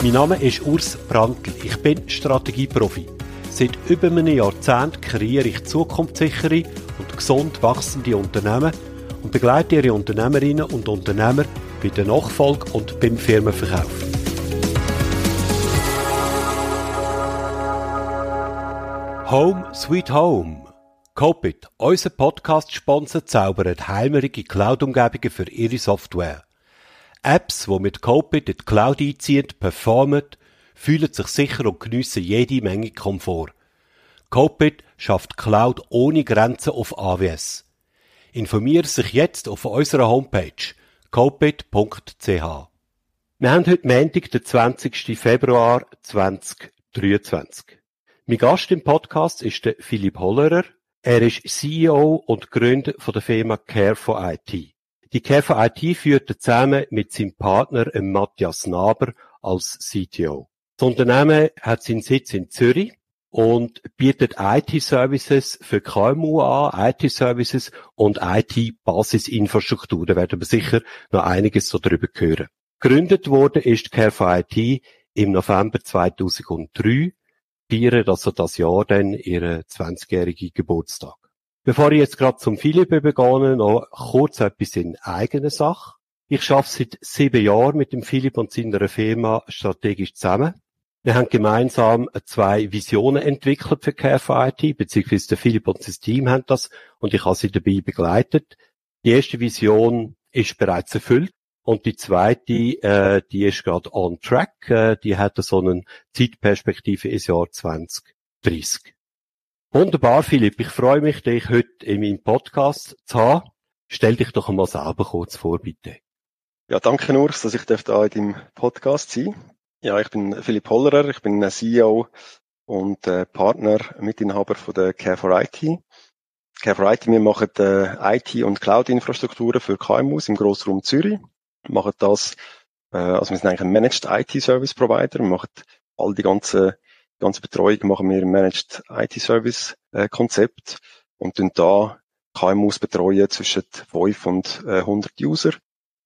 Mein Name ist Urs Brandl. Ich bin Strategieprofi. Seit über einem Jahrzehnt kreiere ich zukunftssichere und gesund wachsende Unternehmen und begleite ihre Unternehmerinnen und Unternehmer bei der Nachfolge und beim Firmenverkauf. Home Sweet Home. Copit, unser Podcast-Sponsor, zaubert heimerige Cloud-Umgebungen für ihre Software. Apps, die mit Copit in die Cloud einziehen, performen, fühlen sich sicher und geniessen jede Menge Komfort. Copit schafft Cloud ohne Grenzen auf AWS. Informiere sich jetzt auf unserer Homepage copit.ch. Wir haben heute Montag, den 20. Februar 2023. Mein Gast im Podcast ist der Philipp Hollerer. Er ist CEO und Gründer von der Firma Care for IT. Die for IT führt er zusammen mit seinem Partner Matthias Naber als CTO. Das Unternehmen hat seinen Sitz in Zürich und bietet IT-Services für KMU an, IT-Services und IT-Basisinfrastruktur. Da werden wir sicher noch einiges darüber hören. Gegründet wurde ist Care for IT im November 2003, feiern also das Jahr dann ihren 20-jährigen Geburtstag. Bevor ich jetzt gerade zum Philipp übergehe, noch kurz etwas in eigener Sache. Ich arbeite seit sieben Jahren mit dem Philipp und seiner Firma strategisch zusammen. Wir haben gemeinsam zwei Visionen entwickelt für KFIT, beziehungsweise der Philipp und sein Team haben das und ich habe sie dabei begleitet. Die erste Vision ist bereits erfüllt und die zweite, äh, die ist gerade on track. Äh, die hat so eine Zeitperspektive ins Jahr 2030. Wunderbar, Philipp. Ich freue mich, dich heute in meinem Podcast zu haben. Stell dich doch einmal selber kurz vor, bitte. Ja, danke Urs, dass ich da in deinem Podcast sein Ja, ich bin Philipp Hollerer, ich bin CEO und äh, Partner, Mitinhaber von der Care for IT. Care for IT, wir machen äh, IT- und Cloud-Infrastrukturen für KMUs im Grossraum Zürich. Wir machen das, äh, also wir sind eigentlich ein Managed IT-Service-Provider. Wir machen all die ganze die ganze Betreuung machen wir im Managed IT-Service-Konzept und tun da KMUs betreuen zwischen 5 und 100 User.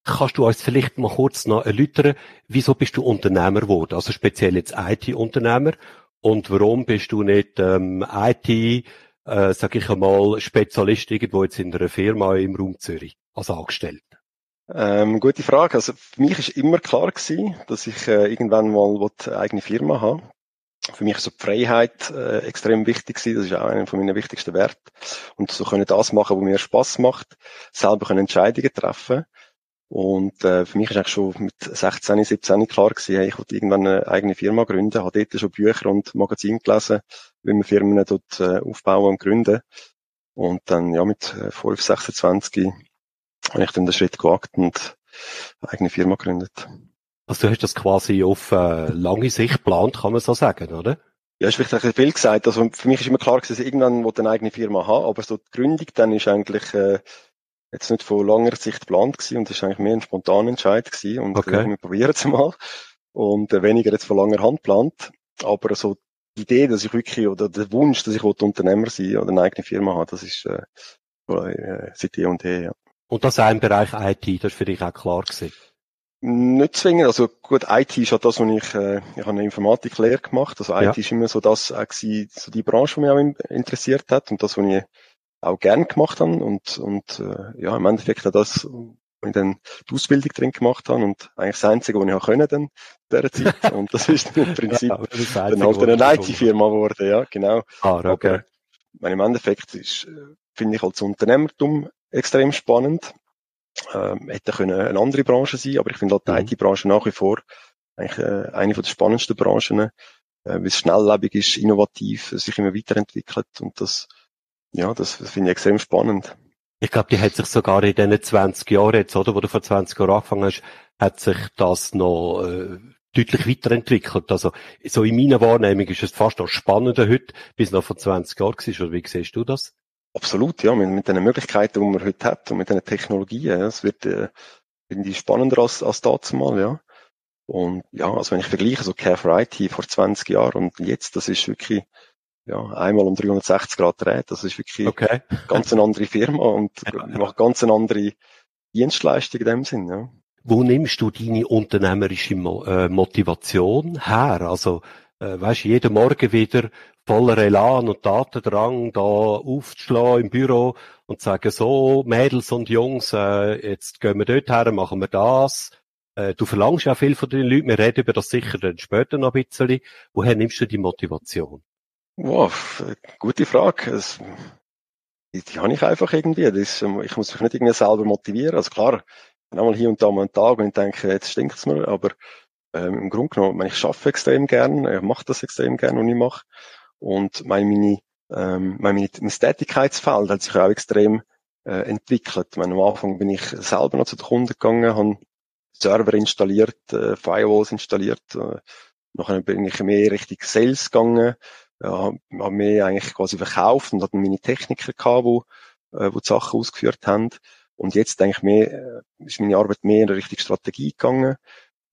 Kannst du uns vielleicht mal kurz noch erläutern, wieso bist du Unternehmer geworden? Also speziell jetzt IT-Unternehmer. Und warum bist du nicht ähm, IT, äh, sag ich einmal, Spezialist irgendwo jetzt in einer Firma im Raum Zürich als Angestellter? Ähm, gute Frage. Also für mich ist immer klar gewesen, dass ich äh, irgendwann mal eine eigene Firma habe für mich ist so die Freiheit äh, extrem wichtig gewesen. Das ist auch einer von meinen wichtigsten Werten. Und so können das machen, was mir Spaß macht, selber können Entscheidungen treffen. Und äh, für mich ist eigentlich schon mit 16, 17 klar gewesen, hey, ich wollte irgendwann eine eigene Firma gründen, habe dort schon Bücher und Magazine gelesen, wie man Firmen dort äh, aufbauen und gründen. Und dann, ja, mit äh, 5, 26 habe ich dann den Schritt gewagt und eine eigene Firma gegründet. Also du hast das quasi auf äh, lange Sicht geplant, kann man so sagen, oder? Ja, ist vielleicht viel gesagt. Also für mich ist immer klar, dass ich irgendwann eine eigene Firma haben, aber so die Gründung dann ist eigentlich äh, jetzt nicht von langer Sicht geplant gewesen und das ist eigentlich mehr ein spontaner Entscheid gewesen und okay. wir probieren es mal und äh, weniger jetzt von langer Hand geplant. Aber so die Idee, dass ich wirklich oder der Wunsch, dass ich Unternehmer sein oder eine eigene Firma habe, das ist äh, äh, seit je und je. Ja. Und das auch im Bereich IT, das ist für dich auch klar gewesen? Nicht zwingend. Also gut, IT ist ja das, was ich, äh, ich habe eine Informatiklehre gemacht. Also IT ja. ist immer so das auch gewesen, so die Branche, die mich auch interessiert hat und das, was ich auch gern gemacht habe und, und äh, ja, im Endeffekt auch das, wo ich dann die Ausbildung drin gemacht habe und eigentlich das Einzige, was ich auch können dann dieser Zeit. Und das ist im Prinzip ja, dann halt eine IT-Firma geworden, ja, genau. Ah, okay. Aber im Endeffekt ist, äh, finde ich als Unternehmertum extrem spannend ähm, hätte können eine andere Branche sein, aber ich finde halt die mhm. IT-Branche nach wie vor eigentlich äh, eine von der spannendsten Branchen, äh, weil es schnelllebig ist, innovativ, sich immer weiterentwickelt und das, ja, das, das finde ich extrem spannend. Ich glaube, die hat sich sogar in diesen 20 Jahren jetzt, oder, wo du vor 20 Jahren angefangen hast, hat sich das noch äh, deutlich weiterentwickelt. Also, so in meiner Wahrnehmung ist es fast noch spannender heute, bis noch vor 20 Jahren war. Oder wie siehst du das? Absolut, ja, mit, mit den Möglichkeiten, die man heute hat und mit den Technologien. Ja, es wird äh, irgendwie spannender als, als dazu mal, ja. Und ja, also wenn ich vergleiche, so Care for IT vor 20 Jahren und jetzt, das ist wirklich ja, einmal um 360 Grad dreht. Das ist wirklich okay. ganz eine andere Firma und macht ganz eine andere Dienstleistung in dem Sinn, ja. Wo nimmst du deine unternehmerische äh, Motivation her? Also, äh, weißt, jeden Morgen wieder voller Elan und Datendrang da aufzuschlagen im Büro und zu sagen, so, Mädels und Jungs, äh, jetzt gehen wir dort her, machen wir das. Äh, du verlangst ja viel von den Leuten, wir reden über das sicher dann später noch ein bisschen. Woher nimmst du die Motivation? Wow, gute Frage. Es, die, die habe ich einfach irgendwie. Das, ähm, ich muss mich nicht irgendwie selber motivieren. Also klar, einmal hier und da mal einen Tag und denke, jetzt stinkt es mir, aber ähm, im Grunde genommen, ich schaffe extrem gern, ich mache das extrem gern, was ich mache. Und meine, meine, ähm, meine, mein Tätigkeitsfeld hat sich auch extrem äh, entwickelt. Meine, am Anfang bin ich selber noch zu den Kunden gegangen, habe Server installiert, äh, Firewalls installiert. Äh, nachher bin ich mehr Richtung Sales gegangen, ja, habe mehr eigentlich quasi verkauft und hatte meine Techniker gehabt, wo, äh, wo die Sachen ausgeführt haben. Und jetzt denke ich mehr, äh, ist meine Arbeit mehr in Richtung Strategie gegangen.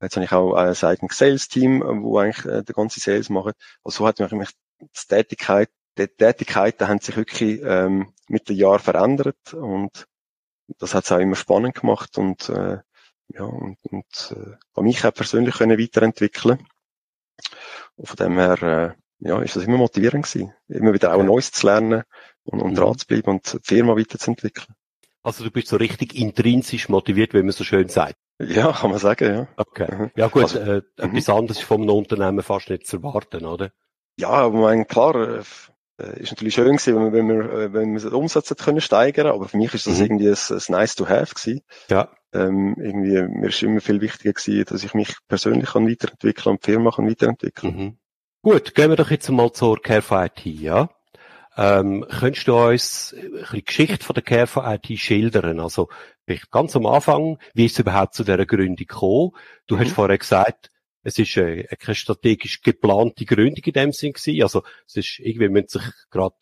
Jetzt habe ich auch ein eigenes Sales-Team, wo eigentlich äh, der ganze Sales macht. Also so hat mich die Tätigkeit, die Tätigkeiten haben sich wirklich ähm, mit den Jahren verändert und das hat es auch immer spannend gemacht und äh, ja und, und äh, mich auch persönlich können weiterentwickeln. Und von dem her äh, ja, ist das immer motivierend gewesen. Immer wieder auch Neues zu lernen und, und mhm. dran zu bleiben und die Firma weiterzuentwickeln. Also du bist so richtig intrinsisch motiviert, wie man so schön sagt. Ja, kann man sagen, ja. Okay. Mhm. Ja gut, also, äh, etwas mhm. anderes ist vom Unternehmen fast nicht zu erwarten, oder? Ja, aber mein, klar, äh, ist natürlich schön gewesen, wenn wir, wenn wir, äh, wenn wir den Umsatz hätte können steigern, aber für mich ist das mhm. irgendwie ein, ein nice to have gewesen. Ja. Ähm, irgendwie, mir ist immer viel wichtiger gewesen, dass ich mich persönlich kann weiterentwickeln und die Firma kann weiterentwickeln. Mhm. Gut, gehen wir doch jetzt mal zur Care for IT, ja? Ähm, könntest du uns die Geschichte von der Care for IT schildern? Also, ganz am Anfang, wie ist es überhaupt zu dieser Gründung gekommen? Du mhm. hast vorher gesagt, es ist äh, keine strategisch geplante Gründung in dem Sinn gewesen. Also, es ist irgendwie, wenn sich gerade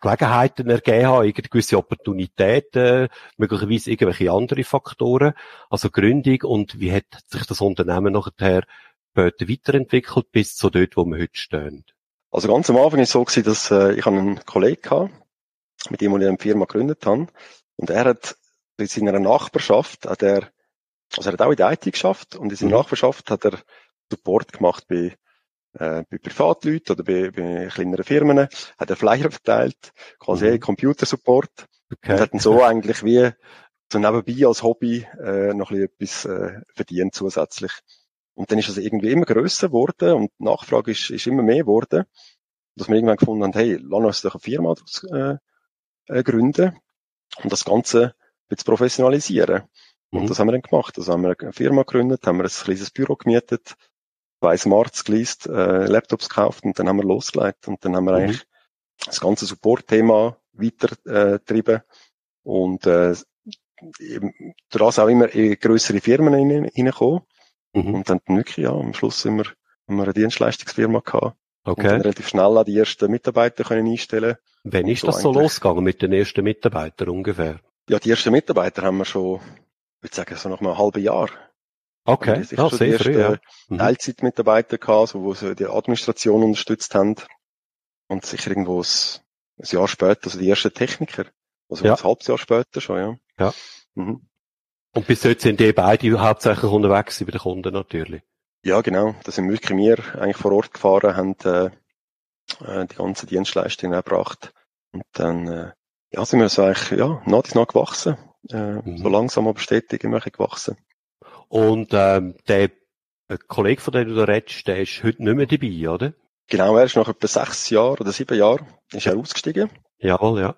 Gelegenheiten ergeben haben, irgendeine gewisse Opportunitäten, möglicherweise irgendwelche andere Faktoren. Also Gründung und wie hat sich das Unternehmen nachher später weiterentwickelt bis zu dort, wo wir heute stehen? Also ganz am Anfang war es so gewesen, dass äh, ich einen Kollegen hatte, mit dem ich eine Firma gegründet habe. Und er hat in seiner Nachbarschaft, hat er, also er hat auch in der IT geschafft und in seiner mhm. Nachbarschaft hat er Support gemacht bei, äh, bei Privatleuten oder bei, bei kleineren Firmen, hat er Flyer verteilt, quasi mhm. Computersupport okay. und hat dann so eigentlich wie so nebenbei als Hobby äh, noch ein bisschen etwas äh, verdient zusätzlich. Und dann ist es irgendwie immer grösser geworden und die Nachfrage ist, ist immer mehr geworden, dass wir irgendwann gefunden haben, hey, lass uns doch eine Firma äh, äh, gründen und das Ganze jetzt professionalisieren. Mhm. Und das haben wir dann gemacht. Also haben wir eine Firma gegründet, haben wir ein kleines Büro gemietet, zwei Smarts geleast, äh, Laptops gekauft und dann haben wir losgelegt und dann haben wir mhm. eigentlich das ganze Support-Thema weitergetrieben äh, und äh, daraus auch immer in größere Firmen hineingekommen. Mhm. Und dann wirklich, ja, am Schluss sind wir, haben wir eine Dienstleistungsfirma gehabt. Okay. Und dann relativ schnell an die ersten Mitarbeiter können einstellen. Wann ist das so losgegangen mit den ersten Mitarbeitern ungefähr? Ja, die ersten Mitarbeiter haben wir schon, ich würde sagen, so nach einem halben Jahr. Okay, ja, ah, sehr früh, ja. Mhm. Teilzeitmitarbeiter gehabt, so, wo sie die Administration unterstützt haben. Und sicher irgendwo ein, ein Jahr später, also die ersten Techniker. Also ja. ein halbes Jahr später schon, ja. Ja. Mhm. Und bis jetzt sind die beide hauptsächlich unterwegs bei den Kunden natürlich. Ja, genau. Da sind wirklich wir eigentlich vor Ort gefahren, haben äh, äh, die ganze Dienstleistung erbracht. Und dann äh, ja, sind wir so eigentlich ja, nach und nach gewachsen. Äh, mhm. So langsam aber stetig immer gewachsen. Und ähm, der Kollege, von dem du da redest, der ist heute nicht mehr dabei, oder? Genau, er ist nach etwa sechs Jahren oder sieben Jahren ist er ausgestiegen. Jawohl, ja.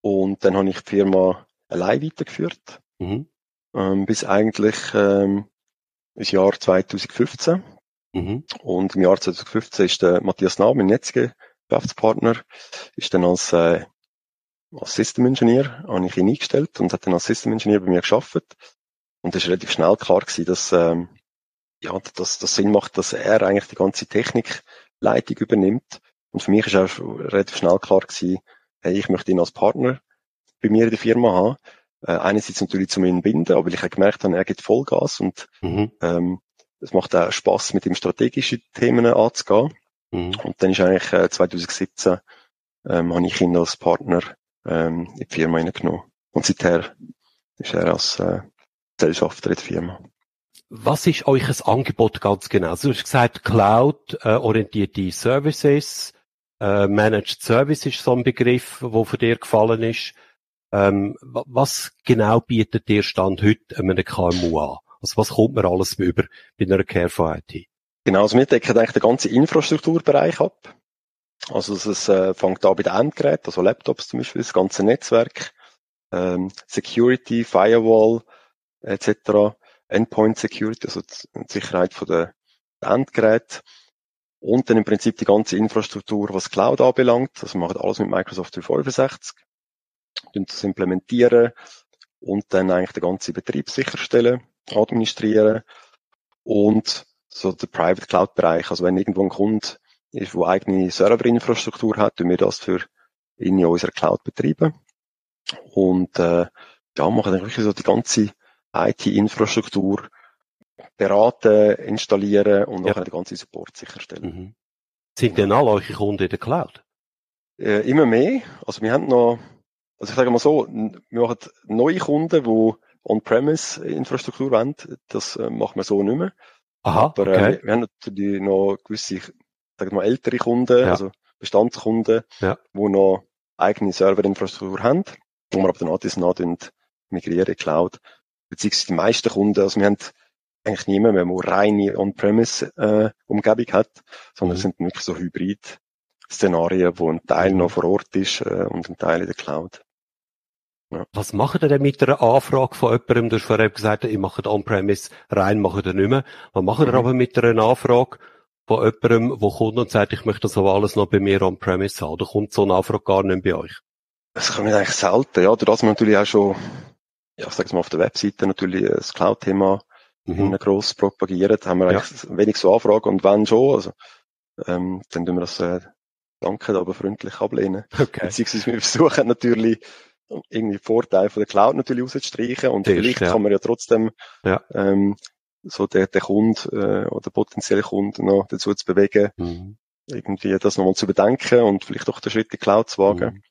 Und dann habe ich die Firma allein weitergeführt. Mhm ähm, bis eigentlich ähm, das Jahr 2015. Mhm. Und im Jahr 2015 ist der Matthias Nahm, mein jetziger Geschäftspartner, ist dann als, äh, als System Engineer habe ich ihn eingestellt und hat dann als System Engineer bei mir geschafft. Und es ist relativ schnell klar gewesen, dass, ähm, ja, dass das Sinn macht, dass er eigentlich die ganze Technikleitung übernimmt. Und für mich ist auch relativ schnell klar gewesen, hey, ich möchte ihn als Partner bei mir in der Firma haben. Äh, einerseits natürlich zum ihn binden, aber ich habe gemerkt, er gibt Vollgas und mhm. ähm, es macht auch Spaß, mit ihm strategische Themen anzugehen. Mhm. Und dann ist eigentlich äh, 2017 ähm, habe ich ihn als Partner ähm, in die Firma hineingenommen. Und seither ist er als äh, Gesellschafter in der Firma. Was ist euch ein Angebot ganz genau? Du hast gesagt, Cloud-orientierte Services, äh, Managed Service ist so ein Begriff, wo für dir gefallen ist. Ähm, was genau bietet dir Stand heute einem KMU an? Also was kommt man alles über bei einer Care for IT? Genau, also wir decken eigentlich den ganzen Infrastrukturbereich ab. Also es äh, fängt an bei den Endgeräten, also Laptops zum Beispiel, das ganze Netzwerk, ähm, Security, Firewall etc., Endpoint Security, also die Sicherheit von der Endgeräte und dann im Prinzip die ganze Infrastruktur, was Cloud anbelangt. Also wir machen alles mit Microsoft 365, das implementieren und dann eigentlich den ganzen Betrieb sicherstellen, administrieren und so der Private Cloud Bereich. Also wenn irgendwo ein Kunde ist, der eigene Serverinfrastruktur hat, tun wir das für in unserer Cloud betreiben. Und äh, ja, machen dann wirklich so die ganze IT-Infrastruktur beraten, installieren und ja. nachher den ganzen Support sicherstellen. Mhm. Sind denn alle eure Kunden in der Cloud? Äh, immer mehr. Also wir haben noch, also ich sage mal so, wir machen neue Kunden, die On-Premise-Infrastruktur wollen. Das äh, machen wir so nicht mehr. Aha, Aber äh, okay. äh, wir haben natürlich noch gewisse, sagen wir mal, ältere Kunden, ja. also Bestandskunden, ja. die noch eigene Serverinfrastruktur haben, wo wir aber dann auch migrieren in Cloud. Beziehungsweise die meisten Kunden, also wir haben eigentlich niemand mehr, der reine On-Premise-Umgebung äh, hat, sondern mhm. es sind wirklich so Hybrid-Szenarien, wo ein Teil mhm. noch vor Ort ist äh, und ein Teil in der Cloud. Ja. Was macht ihr denn mit einer Anfrage von jemandem? Du hast vorher gesagt, ich mache On-Premise rein, mache ihr nicht mehr. Was macht ihr mhm. aber mit einer Anfrage von jemandem, der kommt und sagt, ich möchte das aber alles noch bei mir On-Premise haben? Oder kommt so eine Anfrage gar nicht bei euch? Das kommt eigentlich selten, ja. Dadurch, dass wir natürlich auch schon, ja, ich sag's mal, auf der Webseite natürlich das Cloud-Thema mhm. gross propagiert, haben wir ja. eigentlich wenig so Anfragen und wenn schon, also, ähm, dann tun wir das, äh, danke, aber freundlich ablehnen. Okay. Beziehungsweise wir versuchen natürlich, irgendwie Vorteile von der Cloud natürlich rauszustreichen und Tisch, vielleicht ja. kann man ja trotzdem ja. Ähm, so der, der Kunde äh, oder potenzielle Kunden noch dazu zu bewegen, mhm. irgendwie das nochmal zu bedenken und vielleicht auch den Schritt in die Cloud zu wagen. Mhm.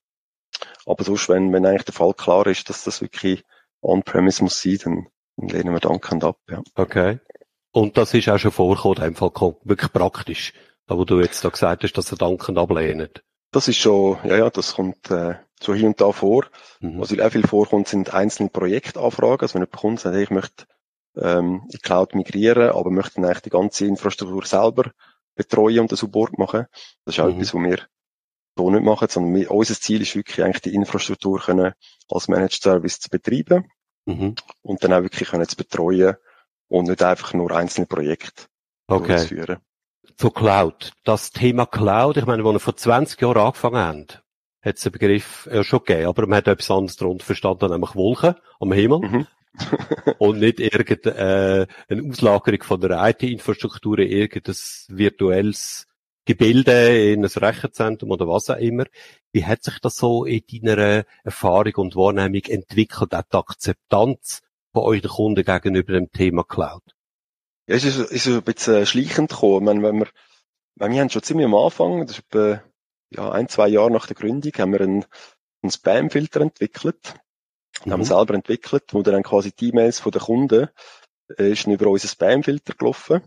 Aber sonst, wenn, wenn eigentlich der Fall klar ist, dass das wirklich on-premise muss sein, dann, dann lehnen wir dankend ab, ja. Okay. Und das ist auch schon vorgekommen, in dem Fall wirklich praktisch. Da wo du jetzt da gesagt hast, dass er dankend ablehnen. Das ist schon, ja, ja, das kommt äh, so hier und da vor. Mhm. Was auch viel vorkommt, sind einzelne Projektanfragen. Also wenn jemand kommt und sagt, hey, ich möchte ähm, in Cloud migrieren, aber möchte dann eigentlich die ganze Infrastruktur selber betreuen und den Support machen. Das ist auch mhm. etwas, was wir so nicht machen, sondern wir, unser Ziel ist wirklich eigentlich die Infrastruktur können als Managed Service zu betreiben mhm. und dann auch wirklich können zu betreuen und nicht einfach nur einzelne Projekte okay. durchzuführen zu Cloud. Das Thema Cloud, ich meine, als wir vor 20 Jahren angefangen haben, hat es den Begriff ja schon gegeben, aber man hat etwas anderes darunter verstanden, nämlich Wolken am Himmel. Mhm. Und nicht irgendeine äh, Auslagerung von der IT-Infrastruktur in irgendein virtuelles Gebilde in ein Rechenzentrum oder was auch immer. Wie hat sich das so in deiner Erfahrung und Wahrnehmung entwickelt, auch die Akzeptanz von euren Kunden gegenüber dem Thema Cloud? Ja, es ist, ist ein bisschen schleichend gekommen. Meine, wenn wir, wenn wir haben schon ziemlich am Anfang, das ist etwa, ja, ein, zwei Jahre nach der Gründung, haben wir einen, einen Spam-Filter entwickelt. Mhm. Haben selber entwickelt, wo dann quasi die E-Mails von den Kunden, äh, ist über unseren Spam-Filter gelaufen.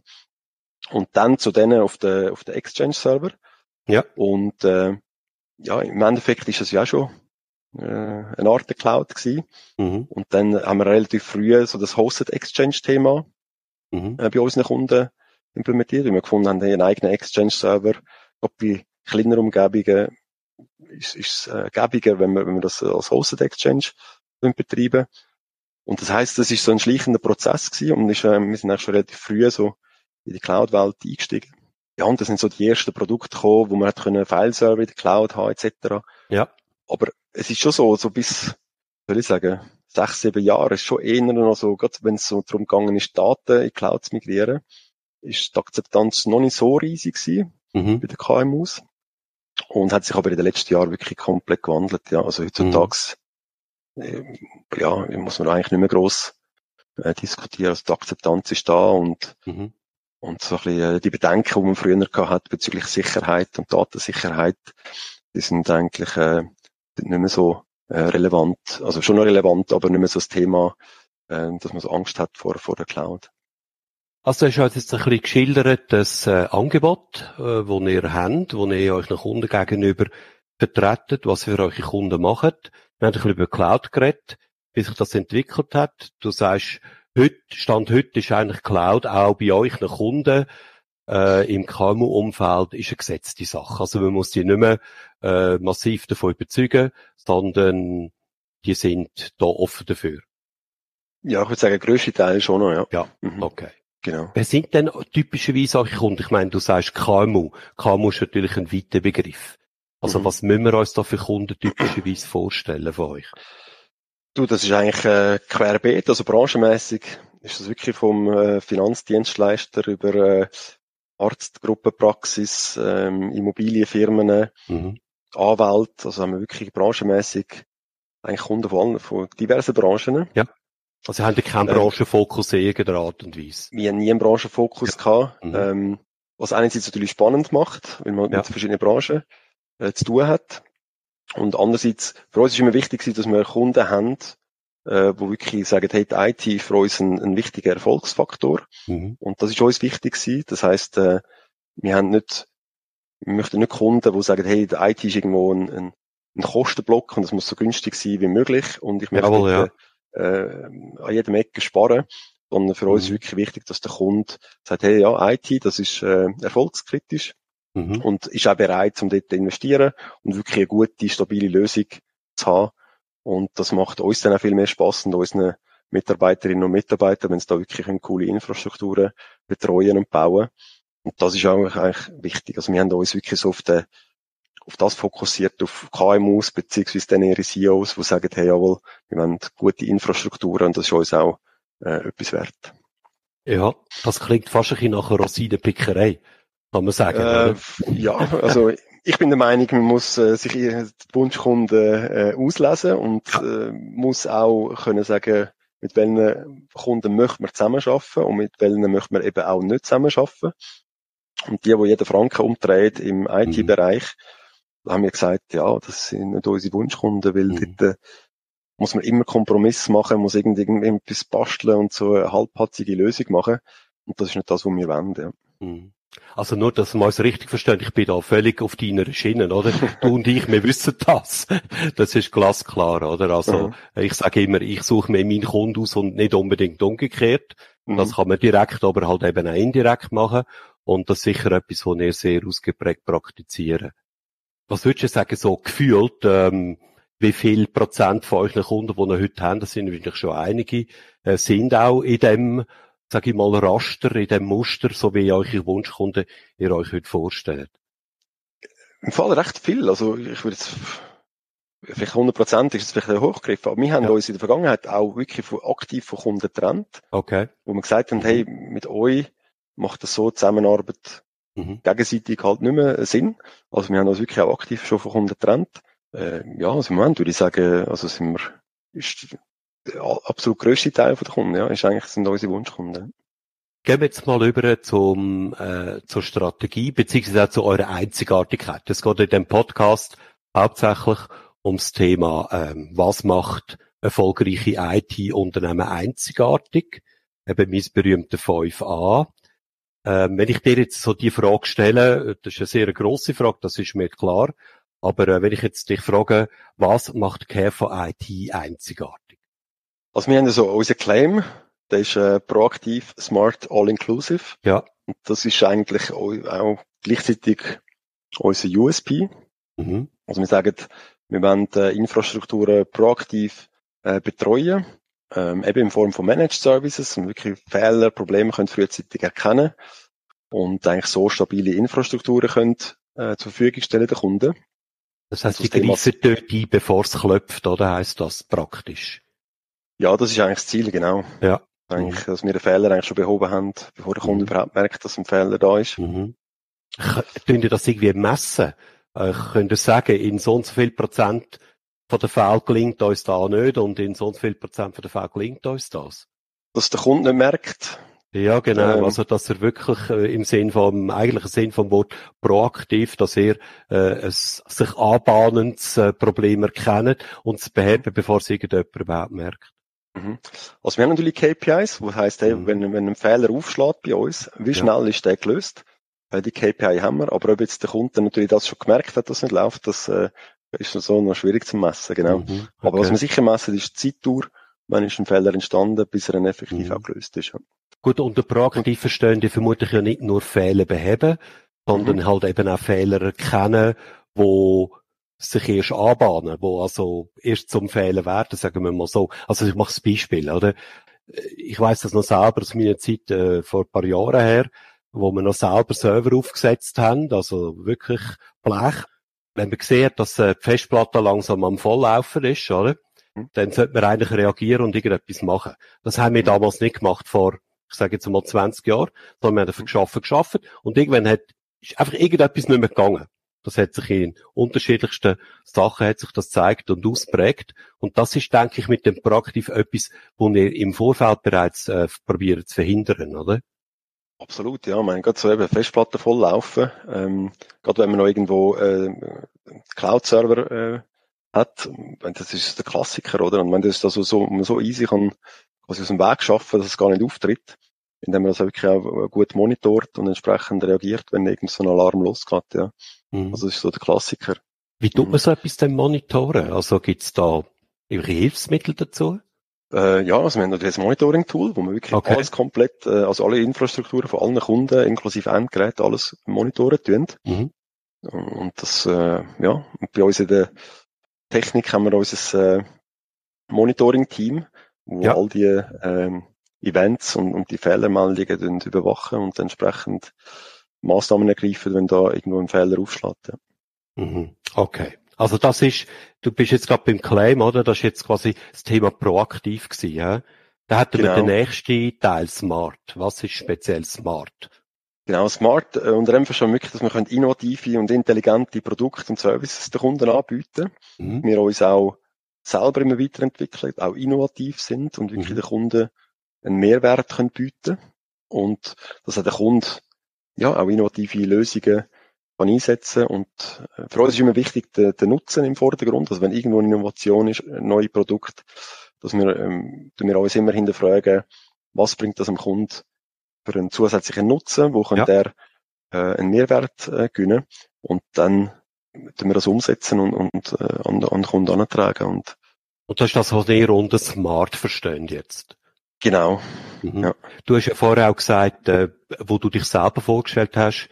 Und dann zu denen auf den, auf den Exchange-Server. Ja. Und, äh, ja, im Endeffekt ist es ja schon, äh, eine Art der Cloud gewesen. Mhm. Und dann haben wir relativ früh so das Hosted Exchange-Thema mhm. äh, bei unseren Kunden implementiert, weil wir gefunden haben, einen eigenen Exchange-Server, ob bei kleineren Umgebungen ist, ist äh, gäbiger, wenn wir, wenn wir das als Hosted Exchange betreiben. Und das heißt, das ist so ein schleichender Prozess gewesen und ist, äh, wir sind eigentlich schon relativ früh so in die Cloud-Welt eingestiegen. Ja, und das sind so die ersten Produkte gekommen, wo man hat können File-Server in der Cloud haben, etc. Ja. Aber es ist schon so, so bis, soll ich sagen, sechs, sieben Jahre ist schon eher noch so, gerade wenn es so darum gegangen ist, Daten in die Cloud zu migrieren, ist die Akzeptanz noch nicht so riesig gewesen Mhm. bei den KMUs. Und hat sich aber in den letzten Jahren wirklich komplett gewandelt, ja. Also heutzutage, äh, ja, muss man eigentlich nicht mehr gross äh, diskutieren. Also die Akzeptanz ist da und, Mhm. und so ein bisschen äh, die Bedenken, die man früher gehabt hat bezüglich Sicherheit und Datensicherheit, die sind eigentlich äh, nicht mehr so äh, relevant. Also schon noch relevant, aber nicht mehr so das Thema, äh, dass man so Angst hat vor, vor der Cloud. Also, du hast jetzt ein bisschen geschildert, das äh, Angebot, äh, das ihr habt, das ihr euch nach Kunden gegenüber vertretet, was ihr für eure Kunden macht. Wir haben ein bisschen über Cloud geredet, wie sich das entwickelt hat. Du sagst, heute, Stand heute ist eigentlich Cloud auch bei euch Kunden äh, im KMU-Umfeld ist eine gesetzte Sache. Also man muss die nicht mehr äh, massiv davon überzeugen, sondern die sind da offen dafür. Ja, ich würde sagen, der grösste Teil schon noch, ja. Ja, Mhm, okay. Genau. Wer sind denn typischerweise solche Kunden? Ich meine, du sagst KMU. KMU ist natürlich ein weiter Begriff. Also Mhm. was müssen wir uns da für Kunden typischerweise vorstellen von euch? Du, das ist eigentlich äh, querbeet, also branchenmäßig ist das wirklich vom äh, Finanzdienstleister über äh, Arztgruppenpraxis, ähm, Immobilienfirmen, Mhm. Anwälte, also haben wir wirklich branchenmäßig eigentlich Kunden von, allen, von diversen Branchen. Also haben die keinen Ähm. Branchenfokus in irgendeiner Art und Weise? Wir haben nie einen Branchenfokus gehabt, Mhm. ähm, was einerseits natürlich spannend macht, weil man Ja. mit verschiedenen Branchen äh, zu tun hat. Und andererseits, für uns ist immer wichtig gewesen, dass wir Kunden haben, äh, wo wirklich sagen, hey, die IT ist für uns ein, ein wichtiger Erfolgsfaktor. Mhm. Und das ist uns wichtig gewesen. Das heisst, äh, wir haben nicht, wir möchten nicht Kunden, die sagen, hey, der IT ist irgendwo ein, ein, ein Kostenblock und es muss so günstig sein wie möglich und ich möchte Jawohl, ja. äh, an jedem Ecke sparen. Sondern für uns ist Mhm. wirklich wichtig, dass der Kunde sagt, hey, ja, IT, das ist äh, erfolgskritisch Mhm. und ist auch bereit, um dort zu investieren und wirklich eine gute, stabile Lösung zu haben. Und das macht uns dann auch viel mehr Spaß und unseren Mitarbeiterinnen und Mitarbeitern, wenn sie da wirklich eine coole Infrastrukturen betreuen und bauen. Und das ist auch eigentlich wichtig. Also wir haben uns wirklich so auf, den, auf das fokussiert, auf KMUs, beziehungsweise dann ihre CEOs, die sagen, hey, jawohl, wir wollen gute Infrastrukturen und das ist uns auch äh, etwas wert. Ja, das klingt fast ein bisschen nach einer Rosinenpickerei, kann man sagen. Äh, ja, also ich bin der Meinung, man muss äh, sich die Wunschkunden äh, auslesen und äh, muss auch können sagen, mit welchen Kunden möchte man zusammenarbeiten und mit welchen möchte man eben auch nicht zusammenarbeiten. Und die, wo jeden Franken umdreht im IT-Bereich, da haben wir gesagt, ja, das sind nicht unsere Wunschkunden, weil Mhm. dort äh, muss man immer Kompromiss machen, muss irgend- irgendetwas basteln und so eine halbpatzige Lösung machen. Und das ist nicht das, was wir wollen. Ja. Mhm. Also nur, dass wir es richtig verstehen, ich bin da völlig auf deiner Schiene, oder? Du und ich, wir wissen das. Das ist glasklar, oder? Also, Mhm. ich sage immer, ich suche mir meinen Kunden aus und nicht unbedingt umgekehrt. Mhm. Das kann man direkt, aber halt eben auch indirekt machen. Und das ist sicher etwas, was ihr sehr ausgeprägt praktizieren. Was würdest du sagen, so gefühlt, ähm, wie viel Prozent von euren Kunden, die ihr heute habt, das sind wahrscheinlich schon einige, äh, sind auch in dem, sag ich mal, Raster, in dem Muster, so wie eure Wunschkunden ihr euch heute vorstellt? Im Fall recht viel. Also ich würde jetzt, vielleicht 100 Prozent ist jetzt vielleicht ein Hochgriff, aber wir haben Ja. uns in der Vergangenheit auch wirklich von, aktiv von Kunden getrennt, Okay. wo wir gesagt haben, hey, mit euch macht das so Zusammenarbeit Mhm. gegenseitig halt nicht mehr Sinn. Also wir haben uns wirklich auch aktiv schon von Kunden getrennt. Äh, ja, also im Moment würde ich sagen, also sind wir, ist absolut grösste Teil der Kunden, ja, ist eigentlich, sind unsere Wunschkunden. Gehen wir jetzt mal über zum, äh, zur Strategie, beziehungsweise auch zu eurer Einzigartigkeit. Es geht in dem Podcast hauptsächlich ums Thema, ähm, was macht erfolgreiche IT-Unternehmen einzigartig? Eben mein berühmter 5a. Ähm, wenn ich dir jetzt so die Frage stelle, das ist eine sehr grosse Frage, das ist mir klar, aber äh, wenn ich jetzt dich frage, was macht Care von IT einzigartig? Also wir haben so unseren Claim, der ist äh, proaktiv, smart, all-inclusive. Ja. Und das ist eigentlich auch, auch gleichzeitig unser USP. Mhm. Also wir sagen, wir wollen äh, Infrastrukturen proaktiv äh, betreuen, ähm, eben in Form von Managed Services und wirklich Fehler, Probleme können frühzeitig erkennen und eigentlich so stabile Infrastrukturen können äh, zur Verfügung stellen den Kunden. Das heißt, Das die greifen dort ein, bevor es klopft, oder heisst das praktisch? Ja, das ist eigentlich das Ziel, genau. Ja. Eigentlich, dass wir den Fehler eigentlich schon behoben haben, bevor der Kunde Mhm. überhaupt merkt, dass ein Fehler da ist. Mhm. Könnt ihr das irgendwie messen? Äh, könnt ihr sagen, in so und so viel Prozent von der Fälle gelingt uns da nicht und in so und so viel Prozent von der Fälle gelingt uns das? Dass der Kunde nicht merkt, Ja, genau. Ähm. also, dass er wirklich äh, im Sinn vom, eigentlichen Sinn vom Wort proaktiv, dass er äh, ein sich anbahnendes äh, Problem erkennt und es beheben, bevor es irgendjemand überhaupt merkt. Mhm. Also wir haben natürlich KPIs, wo heißt, hey, Mhm. wenn, wenn ein Fehler aufschlägt bei uns, wie Ja. schnell ist der gelöst? Äh, Die KPI haben wir, aber ob jetzt der Kunde natürlich das schon gemerkt hat, dass es nicht läuft, das äh, ist so noch schwierig zu messen, genau. Mhm. Aber was Okay. wir sicher messen, ist die Zeitdauer, wann ist ein Fehler entstanden, bis er dann effektiv Mhm. auch gelöst ist. Ja. Gut, unter proaktiv verstehen die vermutlich ja nicht nur Fehler beheben, sondern Mhm. halt eben auch Fehler erkennen, wo sich erst anbahnen, wo also erst zum Fehler werden, sagen wir mal so. Also ich mache das Beispiel, oder? Ich weiß das noch selber aus meiner Zeit äh, vor ein paar Jahren her, wo wir noch selber Server aufgesetzt haben, also wirklich Blech. Wenn man sieht, dass äh, die Festplatte langsam am Volllaufen ist, oder? Mhm. Dann sollte man eigentlich reagieren und irgendetwas machen. Das haben wir damals nicht gemacht vor, ich sage jetzt mal 20 Jahren, sondern wir haben dafür geschafft, geschafft und irgendwann hat, ist einfach irgendetwas nicht mehr gegangen. Das hat sich in unterschiedlichsten Sachen hat sich das gezeigt und ausprägt. Und das ist, denke ich, mit dem Proaktiv etwas, wo wir im Vorfeld bereits äh, probieren zu verhindern, oder? Absolut, ja. Meine, gerade so eben Festplatten voll laufen, ähm, gerade wenn man noch irgendwo äh, Cloud-Server äh, hat, das ist der Klassiker, oder? Und wenn das also so, man so easy kann quasi aus dem Weg schaffen, dass es gar nicht auftritt, indem man das wirklich auch gut monitort und entsprechend reagiert, wenn irgend so ein Alarm losgeht, ja. Mhm. Also das ist so der Klassiker. Wie tut Mhm. man so etwas denn monitoren? Also gibt's da irgendwelche Hilfsmittel dazu? Äh, ja, also wir haben natürlich ein Monitoring-Tool, wo wir wirklich Okay. alles komplett, äh, also alle Infrastrukturen von allen Kunden, inklusive Endgeräte, alles monitoren tun. Mhm. Und das, äh, ja, und bei uns in der Technik haben wir unser äh, Monitoring-Team, wo Ja. all die ähm, Events und, und die Fehlermeldungen überwachen und entsprechend Maßnahmen ergreifen, wenn da irgendwo ein Fehler aufschlägt. Mhm. Okay. Also das ist, du bist jetzt gerade beim Claim, oder? Das ist jetzt quasi das Thema proaktiv gewesen, ja? Da hätten wir Genau. den nächsten Teil Smart. Was ist speziell Smart? Genau, smart, äh, unter dem schon wirklich, dass wir können innovative und intelligente Produkte und Services den Kunden anbieten. Mhm. Wir uns auch selber immer weiterentwickeln, auch innovativ sind und wirklich Mhm. den Kunden einen Mehrwert können bieten und dass auch der Kunde ja auch innovative Lösungen kann einsetzen und äh, für uns ist immer wichtig der, der Nutzen im Vordergrund, also wenn irgendwo eine Innovation ist, ein neues Produkt, dass wir, ähm, wir uns immer hinterfragen, was bringt das dem Kunden für einen zusätzlichen Nutzen, wo könnte Ja. er äh, einen Mehrwert äh, gewinnen und dann tun wir das umsetzen und, und äh, an, an den Kunden antragen und Und das ist das, was ihr unter Smart verstehen jetzt. Genau, Mhm. Ja. Du hast ja vorher auch gesagt, äh, wo du dich selber vorgestellt hast,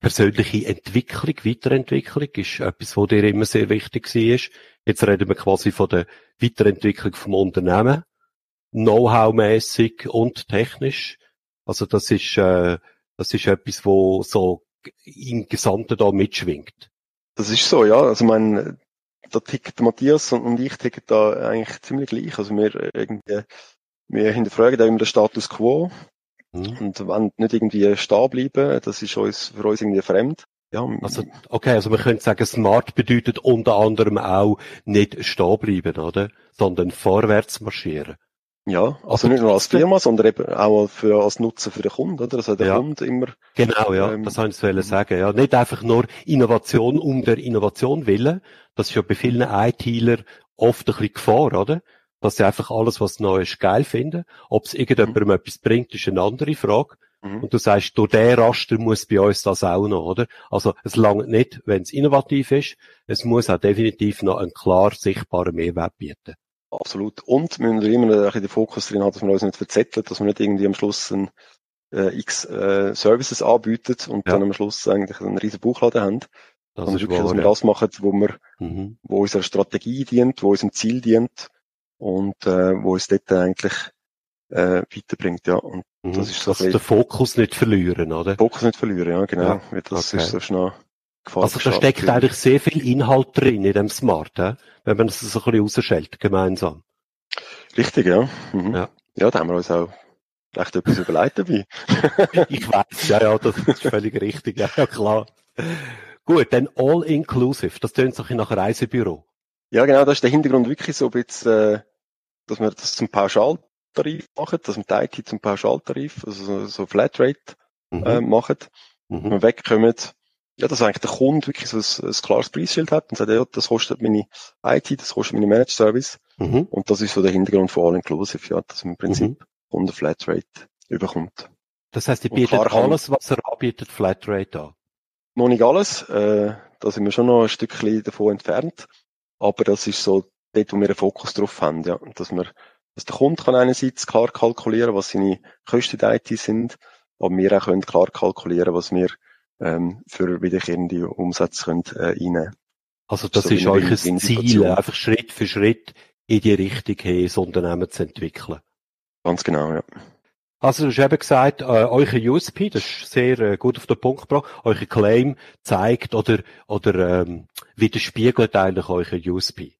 persönliche Entwicklung, Weiterentwicklung ist etwas, was dir immer sehr wichtig war. Jetzt reden wir quasi von der Weiterentwicklung vom Unternehmen, Know-how-mäßig und technisch. Also das ist, äh, das ist etwas, wo so im Gesamten da mitschwingt. das ist so, ja, also mein da tickt Matthias und, und ich ticken da eigentlich ziemlich gleich, also wir äh, irgendwie wir hinterfragen da immer den Status quo Mhm. und wollen nicht irgendwie stehen bleiben, das ist uns, für uns irgendwie fremd. Ja, Also, okay, also man könnte sagen, smart bedeutet unter anderem auch nicht stehen bleiben, oder? Sondern vorwärts marschieren. ja, also aber nicht nur als Firma, sondern eben auch für, als Nutzen für den Kunden, oder? Also der Ja. Kunde immer, Genau, ja, Ähm, das wollte ich wollen sagen, ja. Nicht einfach nur Innovation um der Innovation willen. Das ist ja bei vielen IT-Lern oft ein bisschen Gefahr, oder? Dass sie einfach alles, was neu ist, geil finden. Ob es irgendjemandem etwas bringt, ist eine andere Frage. mhm. Und du sagst, durch den Raster muss bei uns das auch noch, oder? Also, es langt nicht, wenn es innovativ ist. Es muss auch definitiv noch einen klar sichtbaren Mehrwert bieten. Absolut. Und wir müssen immer ein bisschen den Fokus drin haben, dass wir uns nicht verzetteln, dass wir nicht irgendwie am Schluss ein, äh, x äh, Services anbieten und Ja. dann am Schluss eigentlich einen riesen Buchladen haben. Das ist wirklich, dass wahr, wir ja. das machen, wo wir, Mhm. wo unserer Strategie dient, wo unserem Ziel dient und äh, wo uns dort eigentlich äh, weiterbringt, ja. Und Mhm. das ist so Dass ein den Fokus nicht verlieren, oder? Fokus nicht verlieren, ja, genau. Ja, Weil das okay. ist so schnell Gefahr. Also da steckt eigentlich sehr viel Inhalt drin in dem Smart, hä? wenn man das so ein bisschen rausschält, gemeinsam. Richtig, ja. Mhm. Ja. Ja, da haben wir uns auch recht etwas überlegt dabei. ich weiß, ja, ja, das ist völlig richtig, ja, ja klar. Gut, dann all-inclusive, das tönt sich nach Reisebüro. Ja, genau, das ist der Hintergrund wirklich so ein bisschen, äh, dass wir das zum Pauschaltarif machen, dass wir die IT zum Pauschaltarif, also so, so Flatrate mhm. äh, machen, mhm. wir wegkommen, ja, dass eigentlich der Kunde wirklich so ein, ein klares Preisschild hat und sagt, ja, das kostet meine IT, das kostet meine Managed Service. Mhm. Und das ist so der Hintergrund von All-Inclusive, ja, dass man im Prinzip mhm. Kunde Flatrate überkommt. Das heißt, ihr bietet alles, was er anbietet, Flatrate an? Noch nicht alles, äh, da sind wir schon noch ein Stückchen davon entfernt. Aber das ist so dort, wo wir einen Fokus drauf haben, ja. Dass wir, dass der Kunde kann einerseits klar kalkulieren, was seine Kosten der IT sind, aber wir auch können klar kalkulieren, was wir ähm, für wiederkehrende Umsätze können, äh, einnehmen Also das so ist euch ein Ziel, einfach Schritt für Schritt in die Richtung hin, das Unternehmen zu entwickeln. Ganz genau, ja. Also du hast eben gesagt, äh, euer USP, das ist sehr äh, gut auf den Punkt gebracht, euer Claim zeigt oder, oder ähm, widerspiegelt eigentlich euer USP.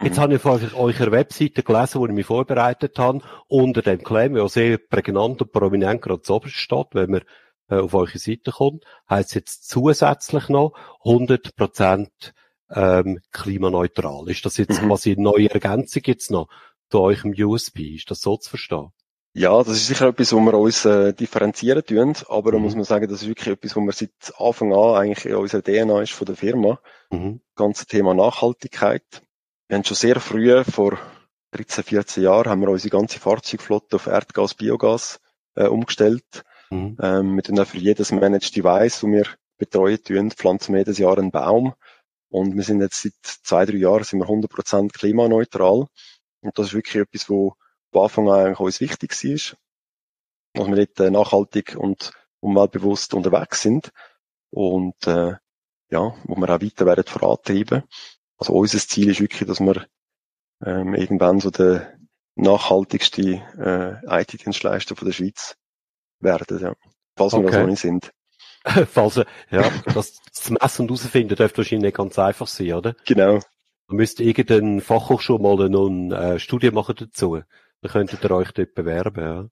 Jetzt mhm. habe ich auf eurer Webseite gelesen, wo ich mich vorbereitet habe, unter dem Claim, der sehr prägnant und prominent gerade zu steht, wenn man äh, auf eure Seite kommt, heißt jetzt zusätzlich noch 100% ähm, klimaneutral. Ist das jetzt mhm. quasi eine neue Ergänzung jetzt noch zu eurem USP? Ist das so zu verstehen? Ja, das ist sicher etwas, wo wir uns äh, differenzieren tun, aber da mhm. muss man sagen, das ist wirklich etwas, wo wir seit Anfang an eigentlich in unserer DNA ist von der Firma. Mhm. Das ganze Thema Nachhaltigkeit. Wir haben schon sehr früh, vor 13, 14 Jahren, haben wir unsere ganze Fahrzeugflotte auf Erdgas, Biogas äh, umgestellt. Mhm. Ähm, wir tun auch für jedes Managed Device, das wir betreuen tun, pflanzen wir jedes Jahr einen Baum. Und wir sind jetzt seit zwei, drei Jahren sind wir 100% klimaneutral. Und das ist wirklich etwas, wo von Anfang an eigentlich uns wichtig war. Dass wir dort äh, nachhaltig und umweltbewusst unterwegs sind. Und äh, ja, wo wir auch weiter werden vorantreiben. Also unser Ziel ist wirklich, dass wir ähm, irgendwann so der nachhaltigste äh, IT-Dienstleister von der Schweiz werden, ja. Falls okay. wir das noch nicht sind. Falls, ja, das zu messen und herausfinden dürfte wahrscheinlich nicht ganz einfach sein, oder? Genau. Da müsst irgendeine Fachhochschule mal noch eine äh, Studie machen dazu. Dann könntet ihr euch dort bewerben, ja.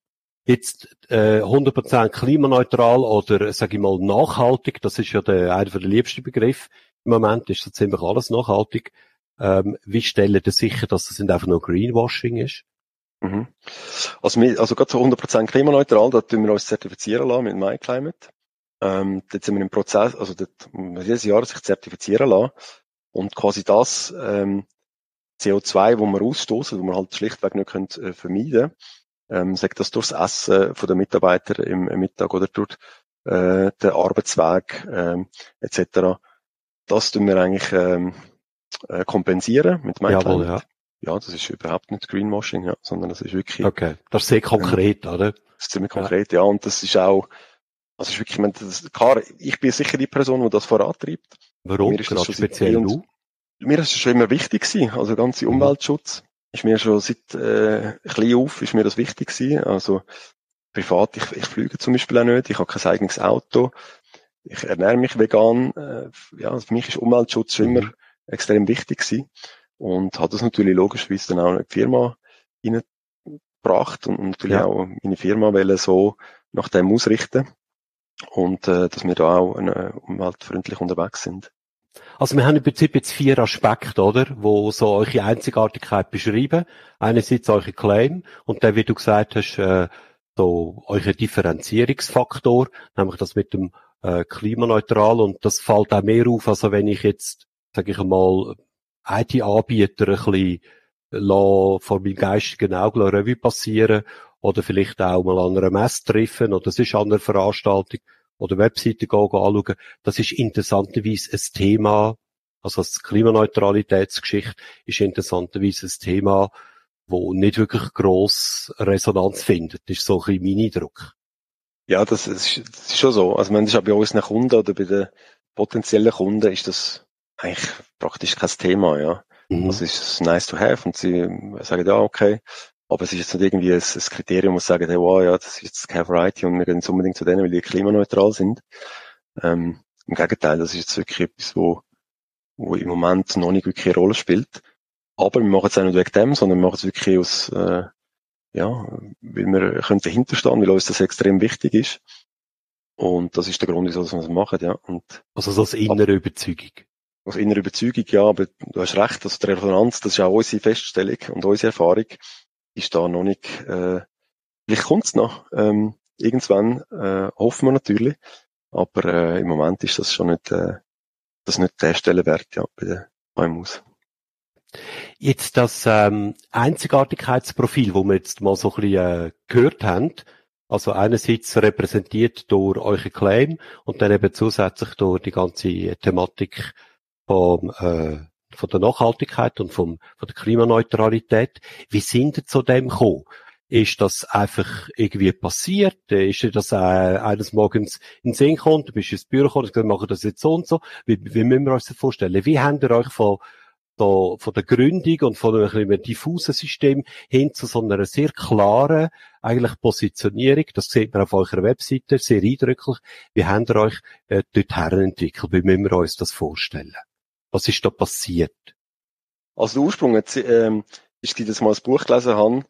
Jetzt äh, 100% klimaneutral oder sage ich mal nachhaltig, das ist ja der, einer der liebsten Begriffe. Im Moment ist so ziemlich alles nachhaltig. Ähm, wie stellen ihr sicher, dass das nicht einfach nur Greenwashing ist? Mhm. Also, wir, also gerade so 100% klimaneutral, da tun wir uns zertifizieren lassen mit MyClimate. Ähm, dort sind wir im Prozess, also dort muss jedes Jahr sich zertifizieren lassen. Und quasi das ähm, CO2, wo wir ausstoßen, wo wir halt schlichtweg nicht können, äh, vermeiden ähm, sagt das durchs Essen von den Mitarbeitern im, im Mittag oder durch äh, den Arbeitsweg ähm, etc. Das tun wir eigentlich ähm, äh, kompensieren mit Jawohl, ja. ja, das ist überhaupt nicht Greenwashing, ja, sondern das ist wirklich. Okay, das ist sehr konkret, ähm, oder? Das ist ziemlich konkret, ja. ja, und das ist auch, also ist wirklich, ich, meine, das, klar, ich bin sicher die Person, die das vorantreibt. Warum? Mir ist Gerade speziell du? Mir ist es schon immer wichtig gewesen, also ganze mhm. Umweltschutz ist mir schon seit äh, klein auf ist mir das wichtig gewesen. Also privat, ich, ich fliege zum Beispiel auch nicht, ich habe kein eigenes Auto, ich ernähre mich vegan. Äh, ja, für mich ist Umweltschutz schon immer mhm. extrem wichtig gewesen und hat das natürlich logischerweise dann auch in die Firma reingebracht und natürlich ja. auch meine Firma wollen so nach dem ausrichten und äh, dass wir da auch äh, umweltfreundlich unterwegs sind. Also wir haben im Prinzip jetzt vier Aspekte, oder? Wo so eure Einzigartigkeit beschreiben. Einerseits eure Claim und dann, wie du gesagt hast, äh, so euer Differenzierungsfaktor, nämlich das mit dem äh, klimaneutral und das fällt auch mehr auf, also wenn ich jetzt, sage ich einmal, IT-Anbieter ein bisschen vor meinem geistigen Auge Revue passieren oder vielleicht auch mal an einer Messe treffen oder es ist an einer Veranstaltung oder Webseiten anschauen, das ist interessanterweise ein Thema, also das Klimaneutralitätsgeschichte ist interessanterweise ein Thema, wo nicht wirklich gross Resonanz findet. Das ist so ein bisschen mein Eindruck. Ja, das ist, das ist schon so. Also, man ist auch bei unseren Kunden oder bei den potenziellen Kunden ist das eigentlich praktisch kein Thema, ja. Mhm. Das ist nice to have und sie sagen, ja, okay, aber es ist jetzt nicht irgendwie ein, ein Kriterium, wo sagen, hey, wow, ja, das ist jetzt keine Variety und wir gehen jetzt unbedingt zu denen, weil die klimaneutral sind. Ähm, Im Gegenteil, das ist jetzt wirklich etwas, wo, wo im Moment noch nicht wirklich eine Rolle spielt. Aber wir machen es auch nicht wegen dem, sondern wir machen es wirklich aus, äh, ja, weil wir können dahinter stehen, weil uns das extrem wichtig ist. Und das ist der Grund, wieso wir das machen, ja. Und also so als innere Überzeugung. Aus innere Überzeugung, ja, aber du hast recht, also die Resonanz, das ist auch unsere Feststellung und unsere Erfahrung, ist da noch nicht, äh, vielleicht kommt's noch, ähm, irgendwann, äh, hoffen wir natürlich, aber äh, im Moment ist das schon nicht, äh, das nicht der Stellenwert, ja, bei den KMUs. Jetzt das ähm, Einzigartigkeitsprofil, wo wir jetzt mal so ein bisschen äh, gehört haben, also einerseits repräsentiert durch eure Claim und dann eben zusätzlich durch die ganze Thematik vom, äh, von der Nachhaltigkeit und vom, von der Klimaneutralität. Wie sind ihr zu dem gekommen? Ist das einfach irgendwie passiert? Ist dir das äh, eines Morgens in den Sinn gekommen? Du bist ins Büro gekommen und gesagt, machen das jetzt so und so? Wie, wie müssen wir uns das vorstellen? Wie habt ihr euch von da, von der Gründung und von einem diffusen System hin zu so einer sehr klaren, eigentlich Positionierung. Das sieht man auf eurer Webseite sehr eindrücklich. Wie habt ihr euch äh, dort entwickelt? Wie müssen wir uns das vorstellen? Was ist da passiert? Also der Ursprung jetzt, ähm, ist, dass ich mal ein Buch gelesen habe,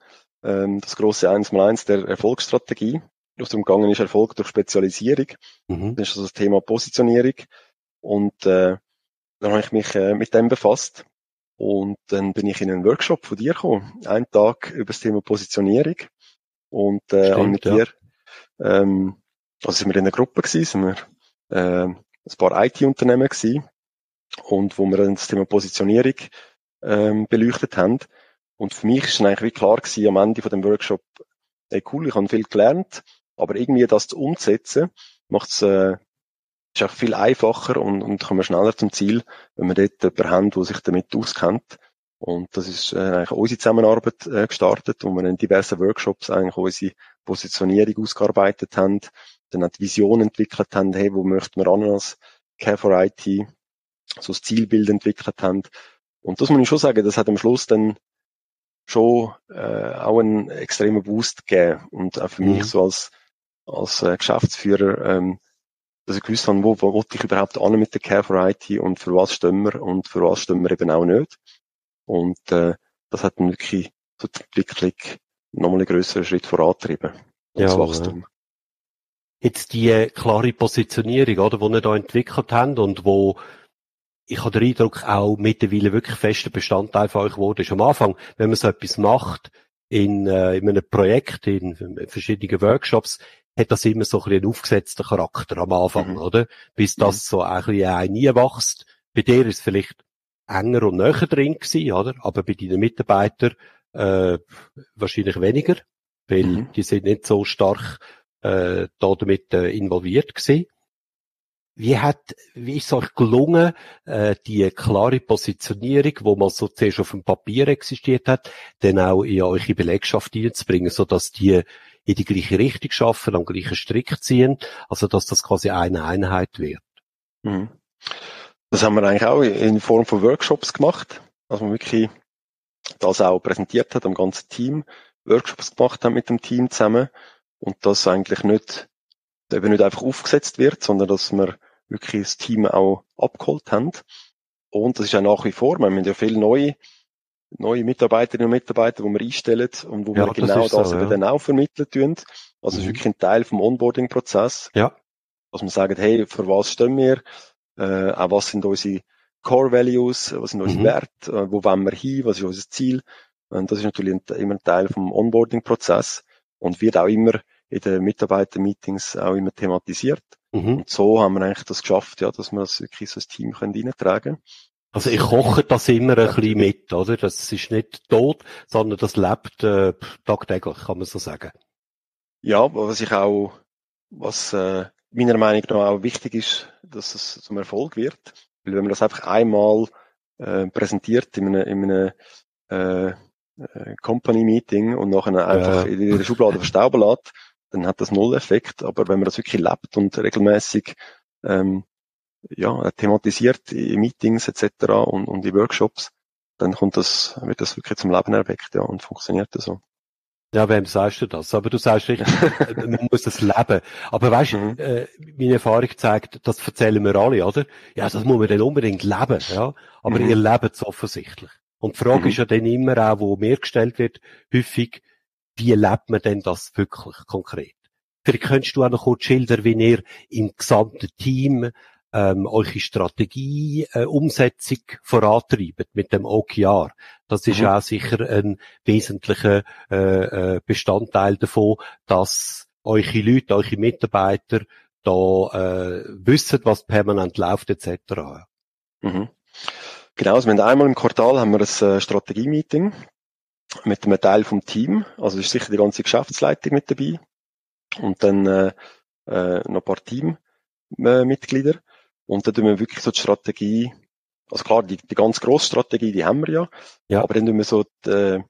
ähm, das große 1x1 der Erfolgsstrategie. Aus dem Gangen ist Erfolg durch Spezialisierung. Mhm. Das ist also das Thema Positionierung. Und äh, dann habe ich mich äh, mit dem befasst und dann bin ich in einen Workshop von dir gekommen, einen Tag über das Thema Positionierung. Und äh, Stimmt, mit dir, ähm, also sind wir in einer Gruppe gewesen, sind wir äh, ein paar IT-Unternehmen gewesen, und wo wir dann das Thema Positionierung ähm, beleuchtet haben. Und für mich ist dann eigentlich wie klar gewesen, am Ende von dem Workshop, ey cool, ich habe viel gelernt, aber irgendwie das zu umsetzen, macht es äh, ist auch viel einfacher und, und kommen schneller zum Ziel, wenn wir dort jemanden haben, der sich damit auskennt. Und das ist äh, eigentlich unsere Zusammenarbeit äh, gestartet, wo wir in diversen Workshops eigentlich unsere Positionierung ausgearbeitet haben, dann auch die Vision entwickelt haben, hey, wo möchten wir an als Care for IT, so das Zielbild entwickelt haben. Und das muss ich schon sagen, das hat am Schluss dann schon äh, auch einen extremen Boost gegeben. Und auch für mhm. mich so als, als äh, Geschäftsführer ähm, dass ich gewusst habe, wo, wo wollte ich überhaupt an mit der Care for IT und für was stimmen wir und für was stimmen wir eben auch nicht. Und äh, das hat dann wirklich so die Entwicklung nochmal einen grösseren Schritt vorantrieben. Ja, das Wachstum. Ja. Jetzt die äh, klare Positionierung, oder, die ihr da entwickelt habt und wo ich habe den Eindruck, auch mittlerweile wirklich fester Bestandteil von euch wurde. Ist am Anfang, wenn man so etwas macht, in, äh, in einem Projekt, in, in verschiedenen Workshops, hat das immer so ein bisschen einen aufgesetzten Charakter am Anfang, mhm. oder? Bis das mhm. so ein bisschen ein nie wächst. Bei dir ist es vielleicht enger und näher drin gewesen, oder? Aber bei deinen Mitarbeitern äh, wahrscheinlich weniger, weil mhm. die sind nicht so stark äh, da damit äh, involviert gewesen. Wie hat, wie ist es euch gelungen, äh, die klare Positionierung, wo man so zuerst auf dem Papier existiert hat, dann auch in eure Belegschaft hineinzubringen, so dass die in die gleiche Richtung schaffen, am gleichen Strick ziehen, also dass das quasi eine Einheit wird. Mhm. Das haben wir eigentlich auch in Form von Workshops gemacht, dass man wirklich das auch präsentiert hat am ganzen Team, Workshops gemacht haben mit dem Team zusammen und das eigentlich nicht, eben nicht einfach aufgesetzt wird, sondern dass wir wirklich das Team auch abgeholt haben. Und das ist ja nach wie vor, wir haben ja viele neue neue Mitarbeiterinnen und Mitarbeiter, die wir einstellen und wo ja, wir genau das, das so, ja. dann auch vermitteln tun. Also mhm. ist wirklich ein Teil vom Onboarding-Prozess. Ja. Dass man sagt, hey, für was stehen wir? Äh, auch was sind unsere Core Values? Was sind unsere mhm. Werte? Äh, wo wollen wir hin? Was ist unser Ziel? Und das ist natürlich ein, immer ein Teil vom Onboarding-Prozess und wird auch immer in den Mitarbeiter-Meetings auch immer thematisiert. Mhm. Und so haben wir eigentlich das geschafft, ja, dass wir das wirklich so ein Team können reintragen können. Also ich koche das immer ein bisschen mit, oder? Das ist nicht tot, sondern das lebt äh, tagtäglich, kann man so sagen. Ja, was ich auch, was äh, meiner Meinung nach auch wichtig ist, dass es zum Erfolg wird. Weil wenn man das einfach einmal äh, präsentiert in einem, in einem äh, äh Company-Meeting und nachher einfach ja. in der Schublade verstauben lässt, dann hat das null Effekt. Aber wenn man das wirklich lebt und regelmäßig ähm, ja, thematisiert in Meetings etc. und, und in Workshops, dann kommt das, wird das wirklich zum Leben erweckt, ja, und funktioniert das so. Ja, wem sagst du das? Aber du sagst richtig, man muss das leben. Aber weißt du, mhm. äh, meine Erfahrung zeigt, das erzählen wir alle, oder? Ja, das muss man dann unbedingt leben, ja. Aber mhm. ihr lebt es offensichtlich. Und die Frage mhm. ist ja dann immer auch, wo mir gestellt wird, häufig, wie lebt man denn das wirklich konkret? Vielleicht könntest du auch noch kurz schildern, wie ihr im gesamten Team ähm, eure Strategie, äh, Umsetzung vorantreibt mit dem OKR. Das ist mhm. auch sicher ein wesentlicher äh, äh, Bestandteil davon, dass eure Leute, eure Mitarbeiter da äh, wissen, was permanent läuft etc. Mhm. Genau, also wir haben einmal im Quartal haben wir ein äh, Strategie-Meeting mit einem Teil vom Team. Also ist sicher die ganze Geschäftsleitung mit dabei und dann äh, äh, noch ein paar Teammitglieder. Äh, und dann tun wir wirklich so die Strategie, also klar, die, die ganz grosse Strategie, die haben wir ja, ja. aber dann tun wir so die,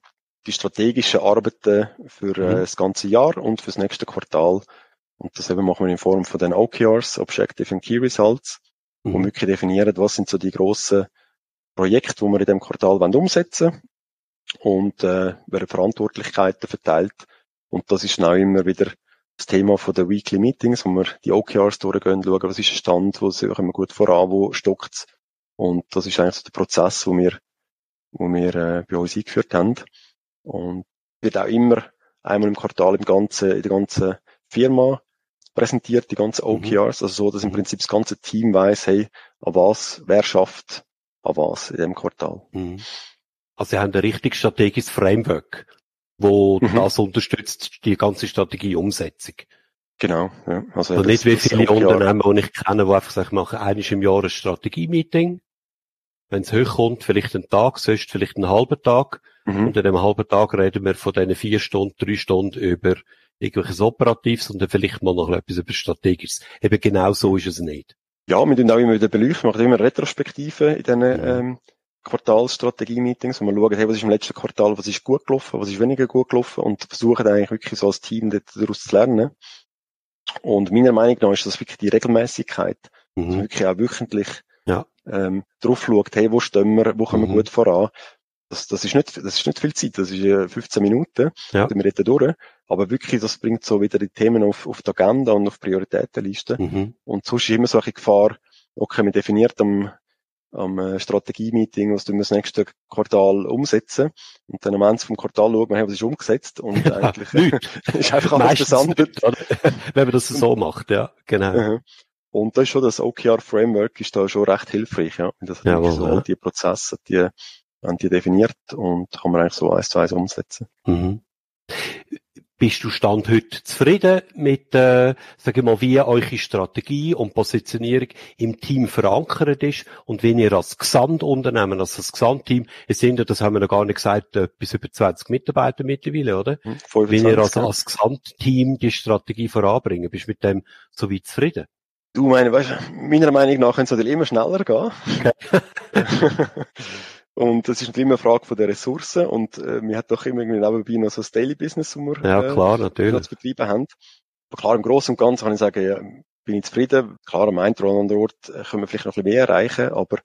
die strategischen Arbeiten für äh, mhm. das ganze Jahr und fürs nächste Quartal. Und das eben machen wir in Form von den OKRs, Objective and Key Results, mhm. wo wir wirklich definieren, was sind so die grossen Projekte, die wir in dem Quartal wollen umsetzen und äh, werden Verantwortlichkeiten verteilt. Und das ist dann auch immer wieder das Thema von den Weekly Meetings, wo wir die OKRs durchgehen, schauen, was ist der Stand, wo kommen wir gut voran, wo stockt's. Und das ist eigentlich so der Prozess, wo wir, wo wir äh, bei uns eingeführt haben. Und wird auch immer einmal im Quartal im ganzen, in der ganzen Firma präsentiert, die ganzen OKRs, mhm. also so, dass im Prinzip das ganze Team weiß, hey, an was, wer schafft an was in dem Quartal. Mhm. Also Sie haben ein richtig strategisches Framework, wo mhm. das unterstützt, die ganze Strategieumsetzung. Genau, ja. Also, also nicht wie viele Unternehmen, die ich kenne, die einfach sagen, machen eines im Jahr ein Strategie-Meeting. Wenn es hochkommt, vielleicht einen Tag, sonst vielleicht einen halben Tag. Mhm. Und in einem halben Tag reden wir von diesen vier Stunden, drei Stunden über irgendwelches Operatives und dann vielleicht mal noch etwas über Strategisches. Eben genau so ist es nicht. Ja, wir tun auch immer wieder beleuchten, machen immer Retrospektiven in diesen, mhm. ähm, Quartalsstrategie-Meetings, wo wir schauen, hey, was ist im letzten Quartal, was ist gut gelaufen, was ist weniger gut gelaufen und versuchen eigentlich wirklich so als Team daraus zu lernen. Und meiner Meinung nach ist das wirklich die Regelmäßigkeit, mhm. dass man wirklich auch wöchentlich ja. ähm, drauf schaut, hey, wo stehen wir, wo kommen mhm. wir gut voran. Das, das, ist nicht, das ist nicht viel Zeit, das ist 15 Minuten, ja. wir reden durch. Aber wirklich, das bringt so wieder die Themen auf, auf die Agenda und auf Prioritätenliste. Mhm. Und sonst ist immer so eine Gefahr, okay, man definiert am am äh, Strategie-Meeting, was wir das nächste Quartal umsetzen. Und dann am Ende vom Quartal schauen wir, was ist umgesetzt. Und eigentlich ist einfach alles versandet. Wenn man das so macht, ja, genau. Und da ist schon das OKR-Framework ist da schon recht hilfreich, ja. Das hat ja, so all die Prozesse, die, haben die definiert und kann man eigentlich so eins zu eins umsetzen. Mhm. Bist du Stand heute zufrieden mit, äh, sage ich mal, wie eure Strategie und Positionierung im Team verankert ist und wie ihr als Gesamtunternehmen, als das Gesamtteam, es sind ja, das haben wir noch gar nicht gesagt, bis über 20 Mitarbeiter mittlerweile, oder? 25, hm, wie ihr als, als Gesamtteam die Strategie voranbringen, bist du mit dem so weit zufrieden? Du meine, weißt, meiner Meinung nach könnte es natürlich immer schneller gehen. Okay. Und das ist natürlich immer eine Frage von der Ressourcen und äh, wir hat doch immer irgendwie nebenbei noch so ein Daily Business, wo wir, ja, klar, natürlich. zu betreiben haben. Aber klar, im Großen und Ganzen kann ich sagen, ja, bin ich zufrieden. Klar, am einen oder anderen Ort äh, können wir vielleicht noch ein bisschen mehr erreichen, aber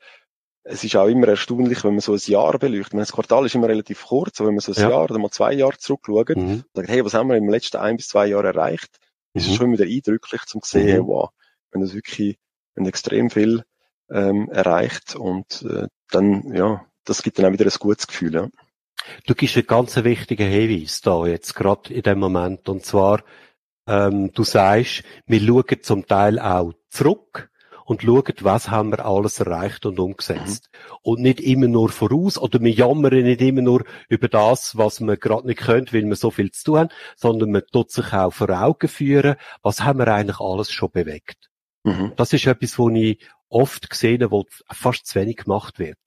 es ist auch immer erstaunlich, wenn man so ein Jahr beleuchtet. Das Quartal ist immer relativ kurz, aber wenn man so ein ja. Jahr oder mal zwei Jahre zurückschaut mhm. und sagt, hey, was haben wir im letzten ein bis zwei Jahren erreicht, mhm. ist es schon wieder eindrücklich zum sehen, mhm. wow, wenn das wirklich wenn extrem viel ähm, erreicht und äh, dann, ja, das gibt dann auch wieder ein gutes Gefühl. Ja. Du gibst einen ganz wichtigen Hinweis da jetzt, gerade in dem Moment. Und zwar, ähm, du sagst, wir schauen zum Teil auch zurück und schauen, was haben wir alles erreicht und umgesetzt. Mhm. Und nicht immer nur voraus, oder wir jammern nicht immer nur über das, was wir gerade nicht können, weil wir so viel zu tun haben, sondern man tut sich auch vor Augen führen, was haben wir eigentlich alles schon bewegt. Mhm. Das ist etwas, wo ich oft gesehen wo fast zu wenig gemacht wird.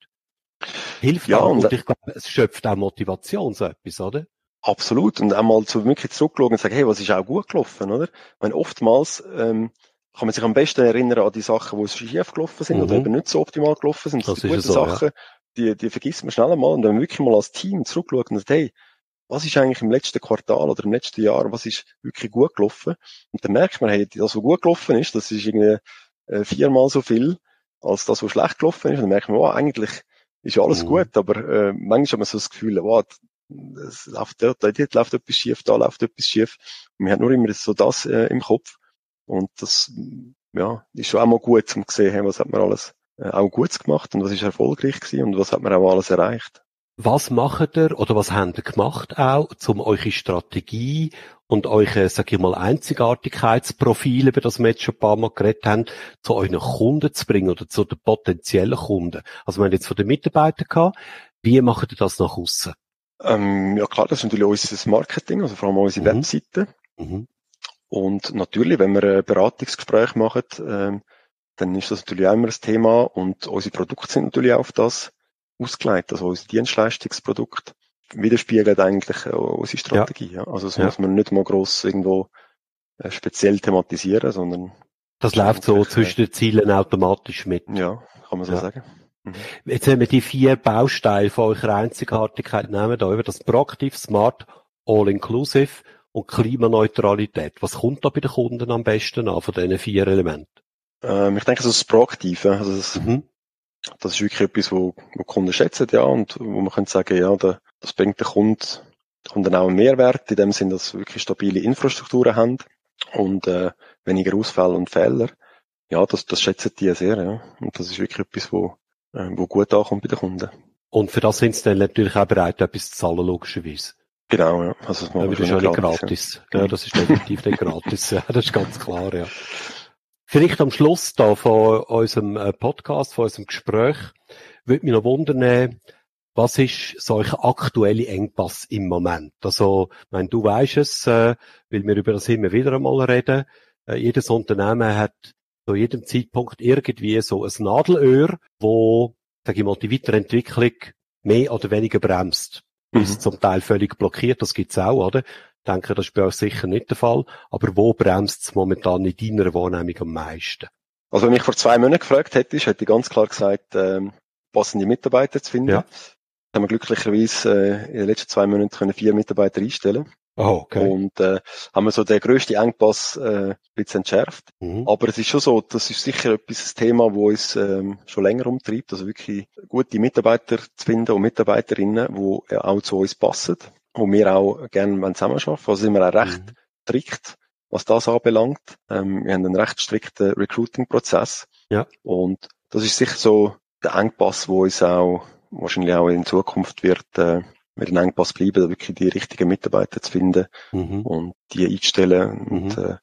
Hilft ja, auch, und, und ich glaube, es schöpft auch Motivation, so etwas, oder? Absolut. Und einmal zu wirklich zurückschauen und sagen, hey, was ist auch gut gelaufen, oder? Ich meine, oftmals ähm, kann man sich am besten erinnern an die Sachen, die schief gelaufen sind mhm. oder eben nicht so optimal gelaufen sind. Das, das sind gute so, Sachen, ja. die, die vergisst man schnell einmal. Und wenn man wirklich mal als Team zurückschaut und sagt, hey, was ist eigentlich im letzten Quartal oder im letzten Jahr, was ist wirklich gut gelaufen? Und dann merkt man, hey, das, was gut gelaufen ist, das ist irgendwie äh, viermal so viel als das, was schlecht gelaufen ist. Und dann merkt man, oh, eigentlich ist alles mhm. gut, aber äh, manchmal hat man so das Gefühl, wow, es läuft dort, dort läuft etwas schief, da läuft etwas schief. Und man hat nur immer so das äh, im Kopf. Und das ja, ist schon auch mal gut, um zu sehen, was hat man alles äh, auch gut gemacht und was ist erfolgreich gewesen und was hat man auch alles erreicht. Was macht ihr oder was habt ihr gemacht auch, um eure Strategie und eure, sag ich mal, Einzigartigkeitsprofile, über das wir jetzt schon ein paar Mal geredet haben, zu euren Kunden zu bringen oder zu den potenziellen Kunden? Also wir haben jetzt von den Mitarbeitern gehabt. Wie macht ihr das nach außen? Ähm, ja klar, das ist natürlich unser Marketing, also vor allem unsere mhm. Webseite. Mhm. Und natürlich, wenn wir ein Beratungsgespräch machen, ähm, dann ist das natürlich auch immer ein Thema und unsere Produkte sind natürlich auch auf das ausgelegt. Also unser Dienstleistungsprodukt widerspiegelt eigentlich unsere Strategie. Ja. Also das ja. muss man nicht mal gross irgendwo äh, speziell thematisieren, sondern das läuft so zwischen den Zielen automatisch mit. Ja, kann man so ja. sagen. Mhm. Jetzt haben wir die vier Bausteine von eurer Einzigartigkeit nehmen, da über das Proaktiv, Smart, All-Inclusive und Klimaneutralität. Was kommt da bei den Kunden am besten an von diesen vier Elementen? Ähm, ich denke, das ist das Proaktive. Also das, mhm. Das ist wirklich etwas, wo, wo Kunden schätzen, ja, und wo man könnte sagen, ja, da, das bringt den Kunden, den Kunden auch einen Mehrwert, in dem Sinn, dass sie wirklich stabile Infrastrukturen haben und äh, weniger Ausfälle und Fehler. Ja, das, das schätzen die sehr, ja. Und das ist wirklich etwas, wo, äh, wo gut ankommt bei den Kunden. Und für das sind sie dann natürlich auch bereit, etwas zu zahlen, logischerweise. Genau, ja. Also das, ja, das ist ja nicht gratis. Ja. ja, das ist definitiv nicht gratis. Ja, das ist ganz klar, ja. Vielleicht am Schluss da von unserem äh, Podcast, von unserem Gespräch, würde mich noch wundern, was ist solche aktuelle Engpass im Moment? Also, wenn du weißt es, äh, weil wir über das immer wieder einmal reden, äh, jedes Unternehmen hat zu jedem Zeitpunkt irgendwie so ein Nadelöhr, wo, sag ich mal, die Weiterentwicklung mehr oder weniger bremst. Mhm. Ist zum Teil völlig blockiert, das gibt's auch, oder? Ich denke, das ist bei euch sicher nicht der Fall. Aber wo bremst es momentan in deiner Wahrnehmung am meisten? Also, wenn mich vor zwei Monaten gefragt hättest, hätte ich ganz klar gesagt, ähm, passende Mitarbeiter zu finden. Ja. Da haben wir glücklicherweise äh, in den letzten zwei Monaten können vier Mitarbeiter einstellen. Oh, okay. Und äh, haben wir so den grössten Engpass äh, ein bisschen entschärft. Mhm. Aber es ist schon so, das ist sicher etwas, ein Thema, wo uns ähm, schon länger umtreibt. Also wirklich gute Mitarbeiter zu finden und Mitarbeiterinnen, die äh, auch zu uns passen, wo wir auch gerne zusammenarbeiten Also sind wir auch recht mhm. strikt, was das anbelangt. Ähm, wir haben einen recht strikten Recruiting-Prozess. Ja. Und das ist sicher so der Engpass, wo uns auch wahrscheinlich auch in Zukunft wird äh, mit einem Engpass bleiben, da wirklich die richtigen Mitarbeiter zu finden mhm. und die einzustellen. Mhm. Und äh,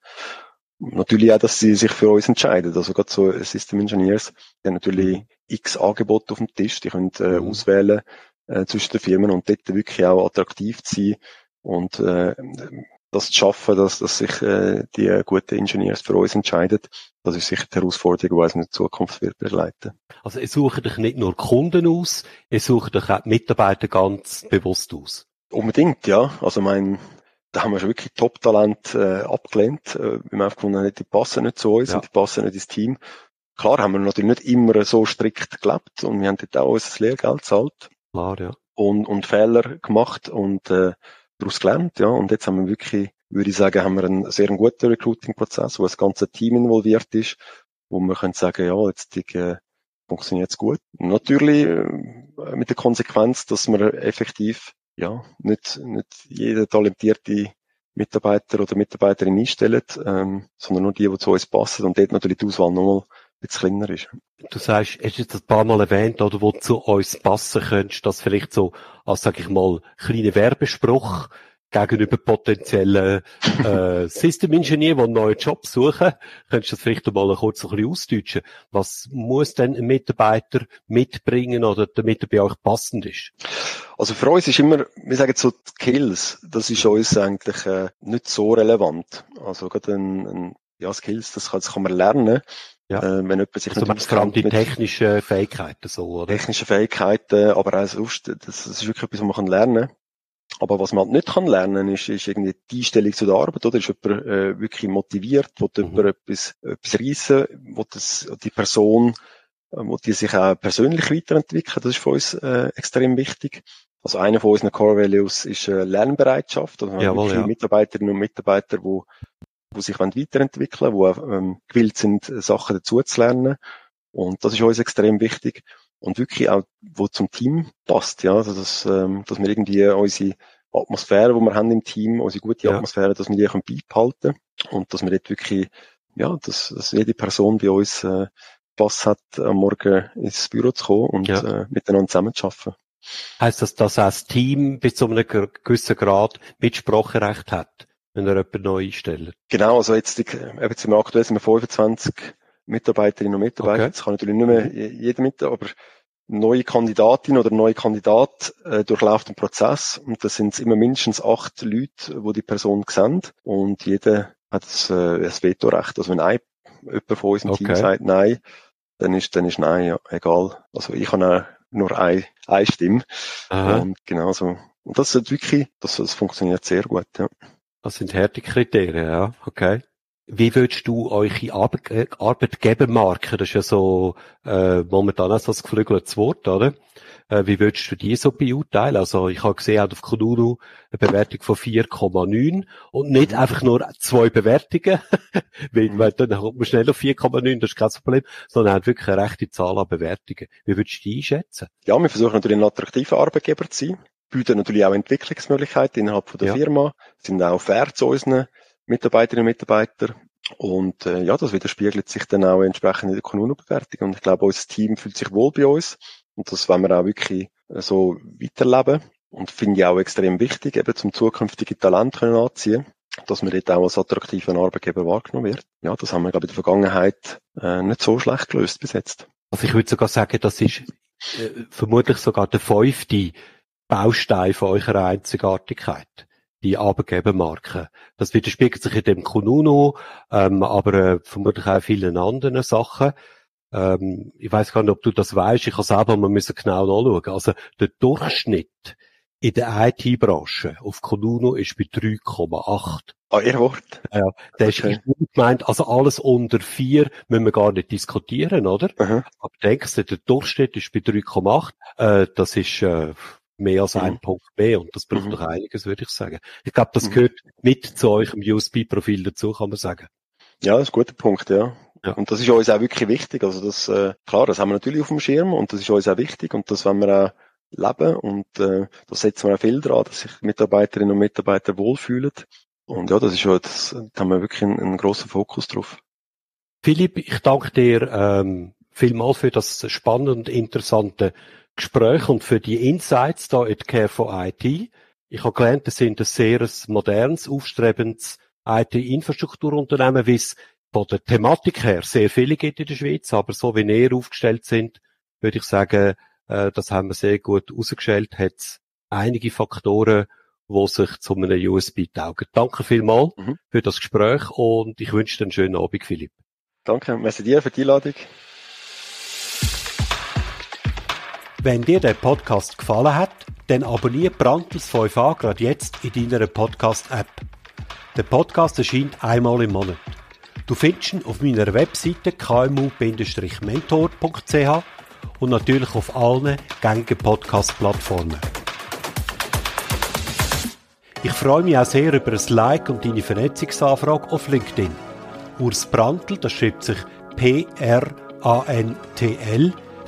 natürlich auch, dass sie sich für uns entscheiden. Also gerade so System Engineers, die haben natürlich mhm. x Angebote auf dem Tisch, die können äh, mhm. auswählen äh, zwischen den Firmen und dort wirklich auch attraktiv zu sein und äh, das zu schaffen, dass, dass sich äh, die guten Ingenieurs für uns entscheiden, das ist sicher die Herausforderung, die uns in der Zukunft wird begleiten. Also ihr sucht euch nicht nur Kunden aus, ihr sucht euch auch die Mitarbeiter ganz bewusst aus. Unbedingt, ja. Also mein, da haben wir schon wirklich Top-Talent äh, abgelehnt, äh, wir haben, die passen nicht zu uns ja. und die passen nicht ins Team. Klar haben wir natürlich nicht immer so strikt gelebt und wir haben dort auch unser Lehrgeld gezahlt. Klar, ja. Und, und Fehler gemacht und äh, daraus gelernt, ja. Und jetzt haben wir wirklich, würde ich sagen, haben wir einen sehr guten Recruiting-Prozess, wo das ganze Team involviert ist, wo wir können sagen, ja, jetzt die, äh, funktioniert es gut. Natürlich äh, mit der Konsequenz, dass wir effektiv ja nicht, nicht jeder talentierte Mitarbeiter oder Mitarbeiterin einstellen, ähm, sondern nur die, die zu uns passen und dort natürlich die Auswahl nochmal bisschen kleiner ist. Du sagst, hast jetzt ein paar Mal erwähnt, oder wo zu uns passen könntest, das vielleicht so als, sag ich mal, kleiner Werbespruch gegenüber potenziellen äh, System Engineer, die einen neuen Job suchen, könntest du das vielleicht mal kurz ein bisschen ausdeutschen. Was muss denn ein Mitarbeiter mitbringen oder damit er bei euch passend ist? Also für uns ist immer, wir sagen so Skills, das ist uns eigentlich äh, nicht so relevant. Also gerade ein, ein ja, Skills, das kann, das kann man lernen. Ja. Äh, wenn jemand sich also nicht vor allem die technischen Fähigkeiten so, oder? Technische Fähigkeiten, aber auch sonst, das, ist wirklich etwas, was man kann lernen kann. Aber was man halt nicht kann lernen, ist, ist irgendwie die Einstellung zu der Arbeit, oder? Ist jemand äh, wirklich motiviert, will mhm. jemand etwas, etwas reissen, will das, die Person, äh, will die sich auch persönlich weiterentwickeln, das ist für uns äh, extrem wichtig. Also einer von unseren Core Values ist äh, Lernbereitschaft. Also Jawohl, ja. Mitarbeiterinnen und Mitarbeiter, die die sich weiterentwickeln wollen, die ähm, gewillt sind, Sachen dazu zu lernen. Und das ist uns extrem wichtig. Und wirklich auch, wo zum Team passt, ja, also dass, ähm, dass wir irgendwie unsere Atmosphäre, die wir haben im Team, unsere gute ja. Atmosphäre, dass wir die können beibehalten und dass wir dort wirklich, ja, dass, dass jede Person bei uns äh, Spass hat, am Morgen ins Büro zu kommen und ja. äh, miteinander zusammen zu arbeiten. Heißt das, dass auch das Team bis zu einem gewissen Grad Mitspracherecht hat, wenn er jemanden neu einstellt? Genau, also jetzt, eben zum aktuell sind wir 25 Mitarbeiterinnen und Mitarbeiter. Okay. Das kann natürlich nicht mehr jeder mit, aber neue Kandidatin oder neue Kandidat äh, durchläuft einen Prozess und das sind immer mindestens acht Leute, wo die Person sehen und jeder hat das, äh, das Vetorecht. Also wenn ein jemand von uns im okay. Team sagt Nein, dann ist, dann ist Nein ja egal. Also ich habe auch nur eine, eine Stimme. Aha. Und genau so. Und das ist wirklich, das, das funktioniert sehr gut, ja. Das sind Härtekriterien, ja, okay. Wie würdest du eure Arbeitgebermarke, das ist ja so äh, momentan auch so das geflügeltes Wort, oder? Äh, wie würdest du die so beurteilen? Also ich habe gesehen, auf Kununu eine Bewertung von 4,9 und nicht mhm. einfach nur zwei Bewertungen, weil, mhm. weil dann kommt man schnell auf 4,9, das ist kein Problem, sondern hat wirklich eine rechte Zahl an Bewertungen. Wie würdest du die einschätzen? Ja, wir versuchen natürlich ein attraktiver Arbeitgeber zu sein, bieten natürlich auch Entwicklungsmöglichkeiten innerhalb von der ja. Firma, sind auch fair zu unseren Mitarbeiterinnen und Mitarbeitern. Und äh, ja, das widerspiegelt sich dann auch entsprechend in der Kununu-Bewertung. Und ich glaube, unser Team fühlt sich wohl bei uns. Und das wollen wir auch wirklich äh, so weiterleben. Und finde ich auch extrem wichtig, eben zum zukünftigen Talent können anziehen dass man dort auch als attraktiver Arbeitgeber wahrgenommen wird. Ja, das haben wir, glaube ich, in der Vergangenheit äh, nicht so schlecht gelöst bis jetzt. Also ich würde sogar sagen, das ist äh, vermutlich sogar der fünfte Baustein von eurer Einzigartigkeit die Arbeitgebermarke. Das widerspiegelt sich in dem Kununu, ähm, aber äh, vermutlich auch in vielen anderen Sachen. Ähm, ich weiß gar nicht, ob du das weißt. Ich habe selber mal müssen genau nachschauen. Also der Durchschnitt in der IT-Branche auf Kununu ist bei 3,8. Ah, ihr Wort. Ja, der okay. ist gemeint, also alles unter 4 müssen wir gar nicht diskutieren, oder? Mhm. Aber denkst du, der Durchschnitt ist bei 3,8. Äh, das ist äh, mehr als mhm. ein Punkt mehr und das braucht mhm. doch einiges, würde ich sagen. Ich glaube, das mhm. gehört mit zu eurem USB-Profil dazu, kann man sagen. Ja, das ist ein guter Punkt, ja. ja. Und das ist uns auch wirklich wichtig. Also das, äh, klar, das haben wir natürlich auf dem Schirm und das ist uns auch wichtig und das wollen wir auch leben und äh, da setzen wir auch viel dran, dass sich Mitarbeiterinnen und Mitarbeiter wohlfühlen. Und ja, das ist schon, das, da haben wir wirklich einen, einen grossen Fokus drauf. Philipp, ich danke dir ähm, vielmal für das spannende und interessante Gespräch und für die Insights da in Care for IT. Ich habe gelernt, das sind ein sehr modernes, aufstrebendes IT-Infrastrukturunternehmen, wie es von der Thematik her sehr viele gibt in der Schweiz, aber so wie ihr aufgestellt sind, würde ich sagen, äh, das haben wir sehr gut herausgestellt, hat es einige Faktoren, die sich zu einem USB taugen. Danke vielmals mhm. für das Gespräch und ich wünsche dir einen schönen Abend, Philipp. Danke, merci dir für die Einladung. Wenn dir der Podcast gefallen hat, dann abonniere Brandtels 5a gerade jetzt in deiner Podcast-App. Der Podcast erscheint einmal im Monat. Du findest ihn auf meiner Webseite kmu-mentor.ch und natürlich auf allen gängigen Podcast-Plattformen. Ich freue mich auch sehr über ein Like und deine Vernetzungsanfrage auf LinkedIn. Urs Brandl, das schreibt sich P-R-A-N-T-L,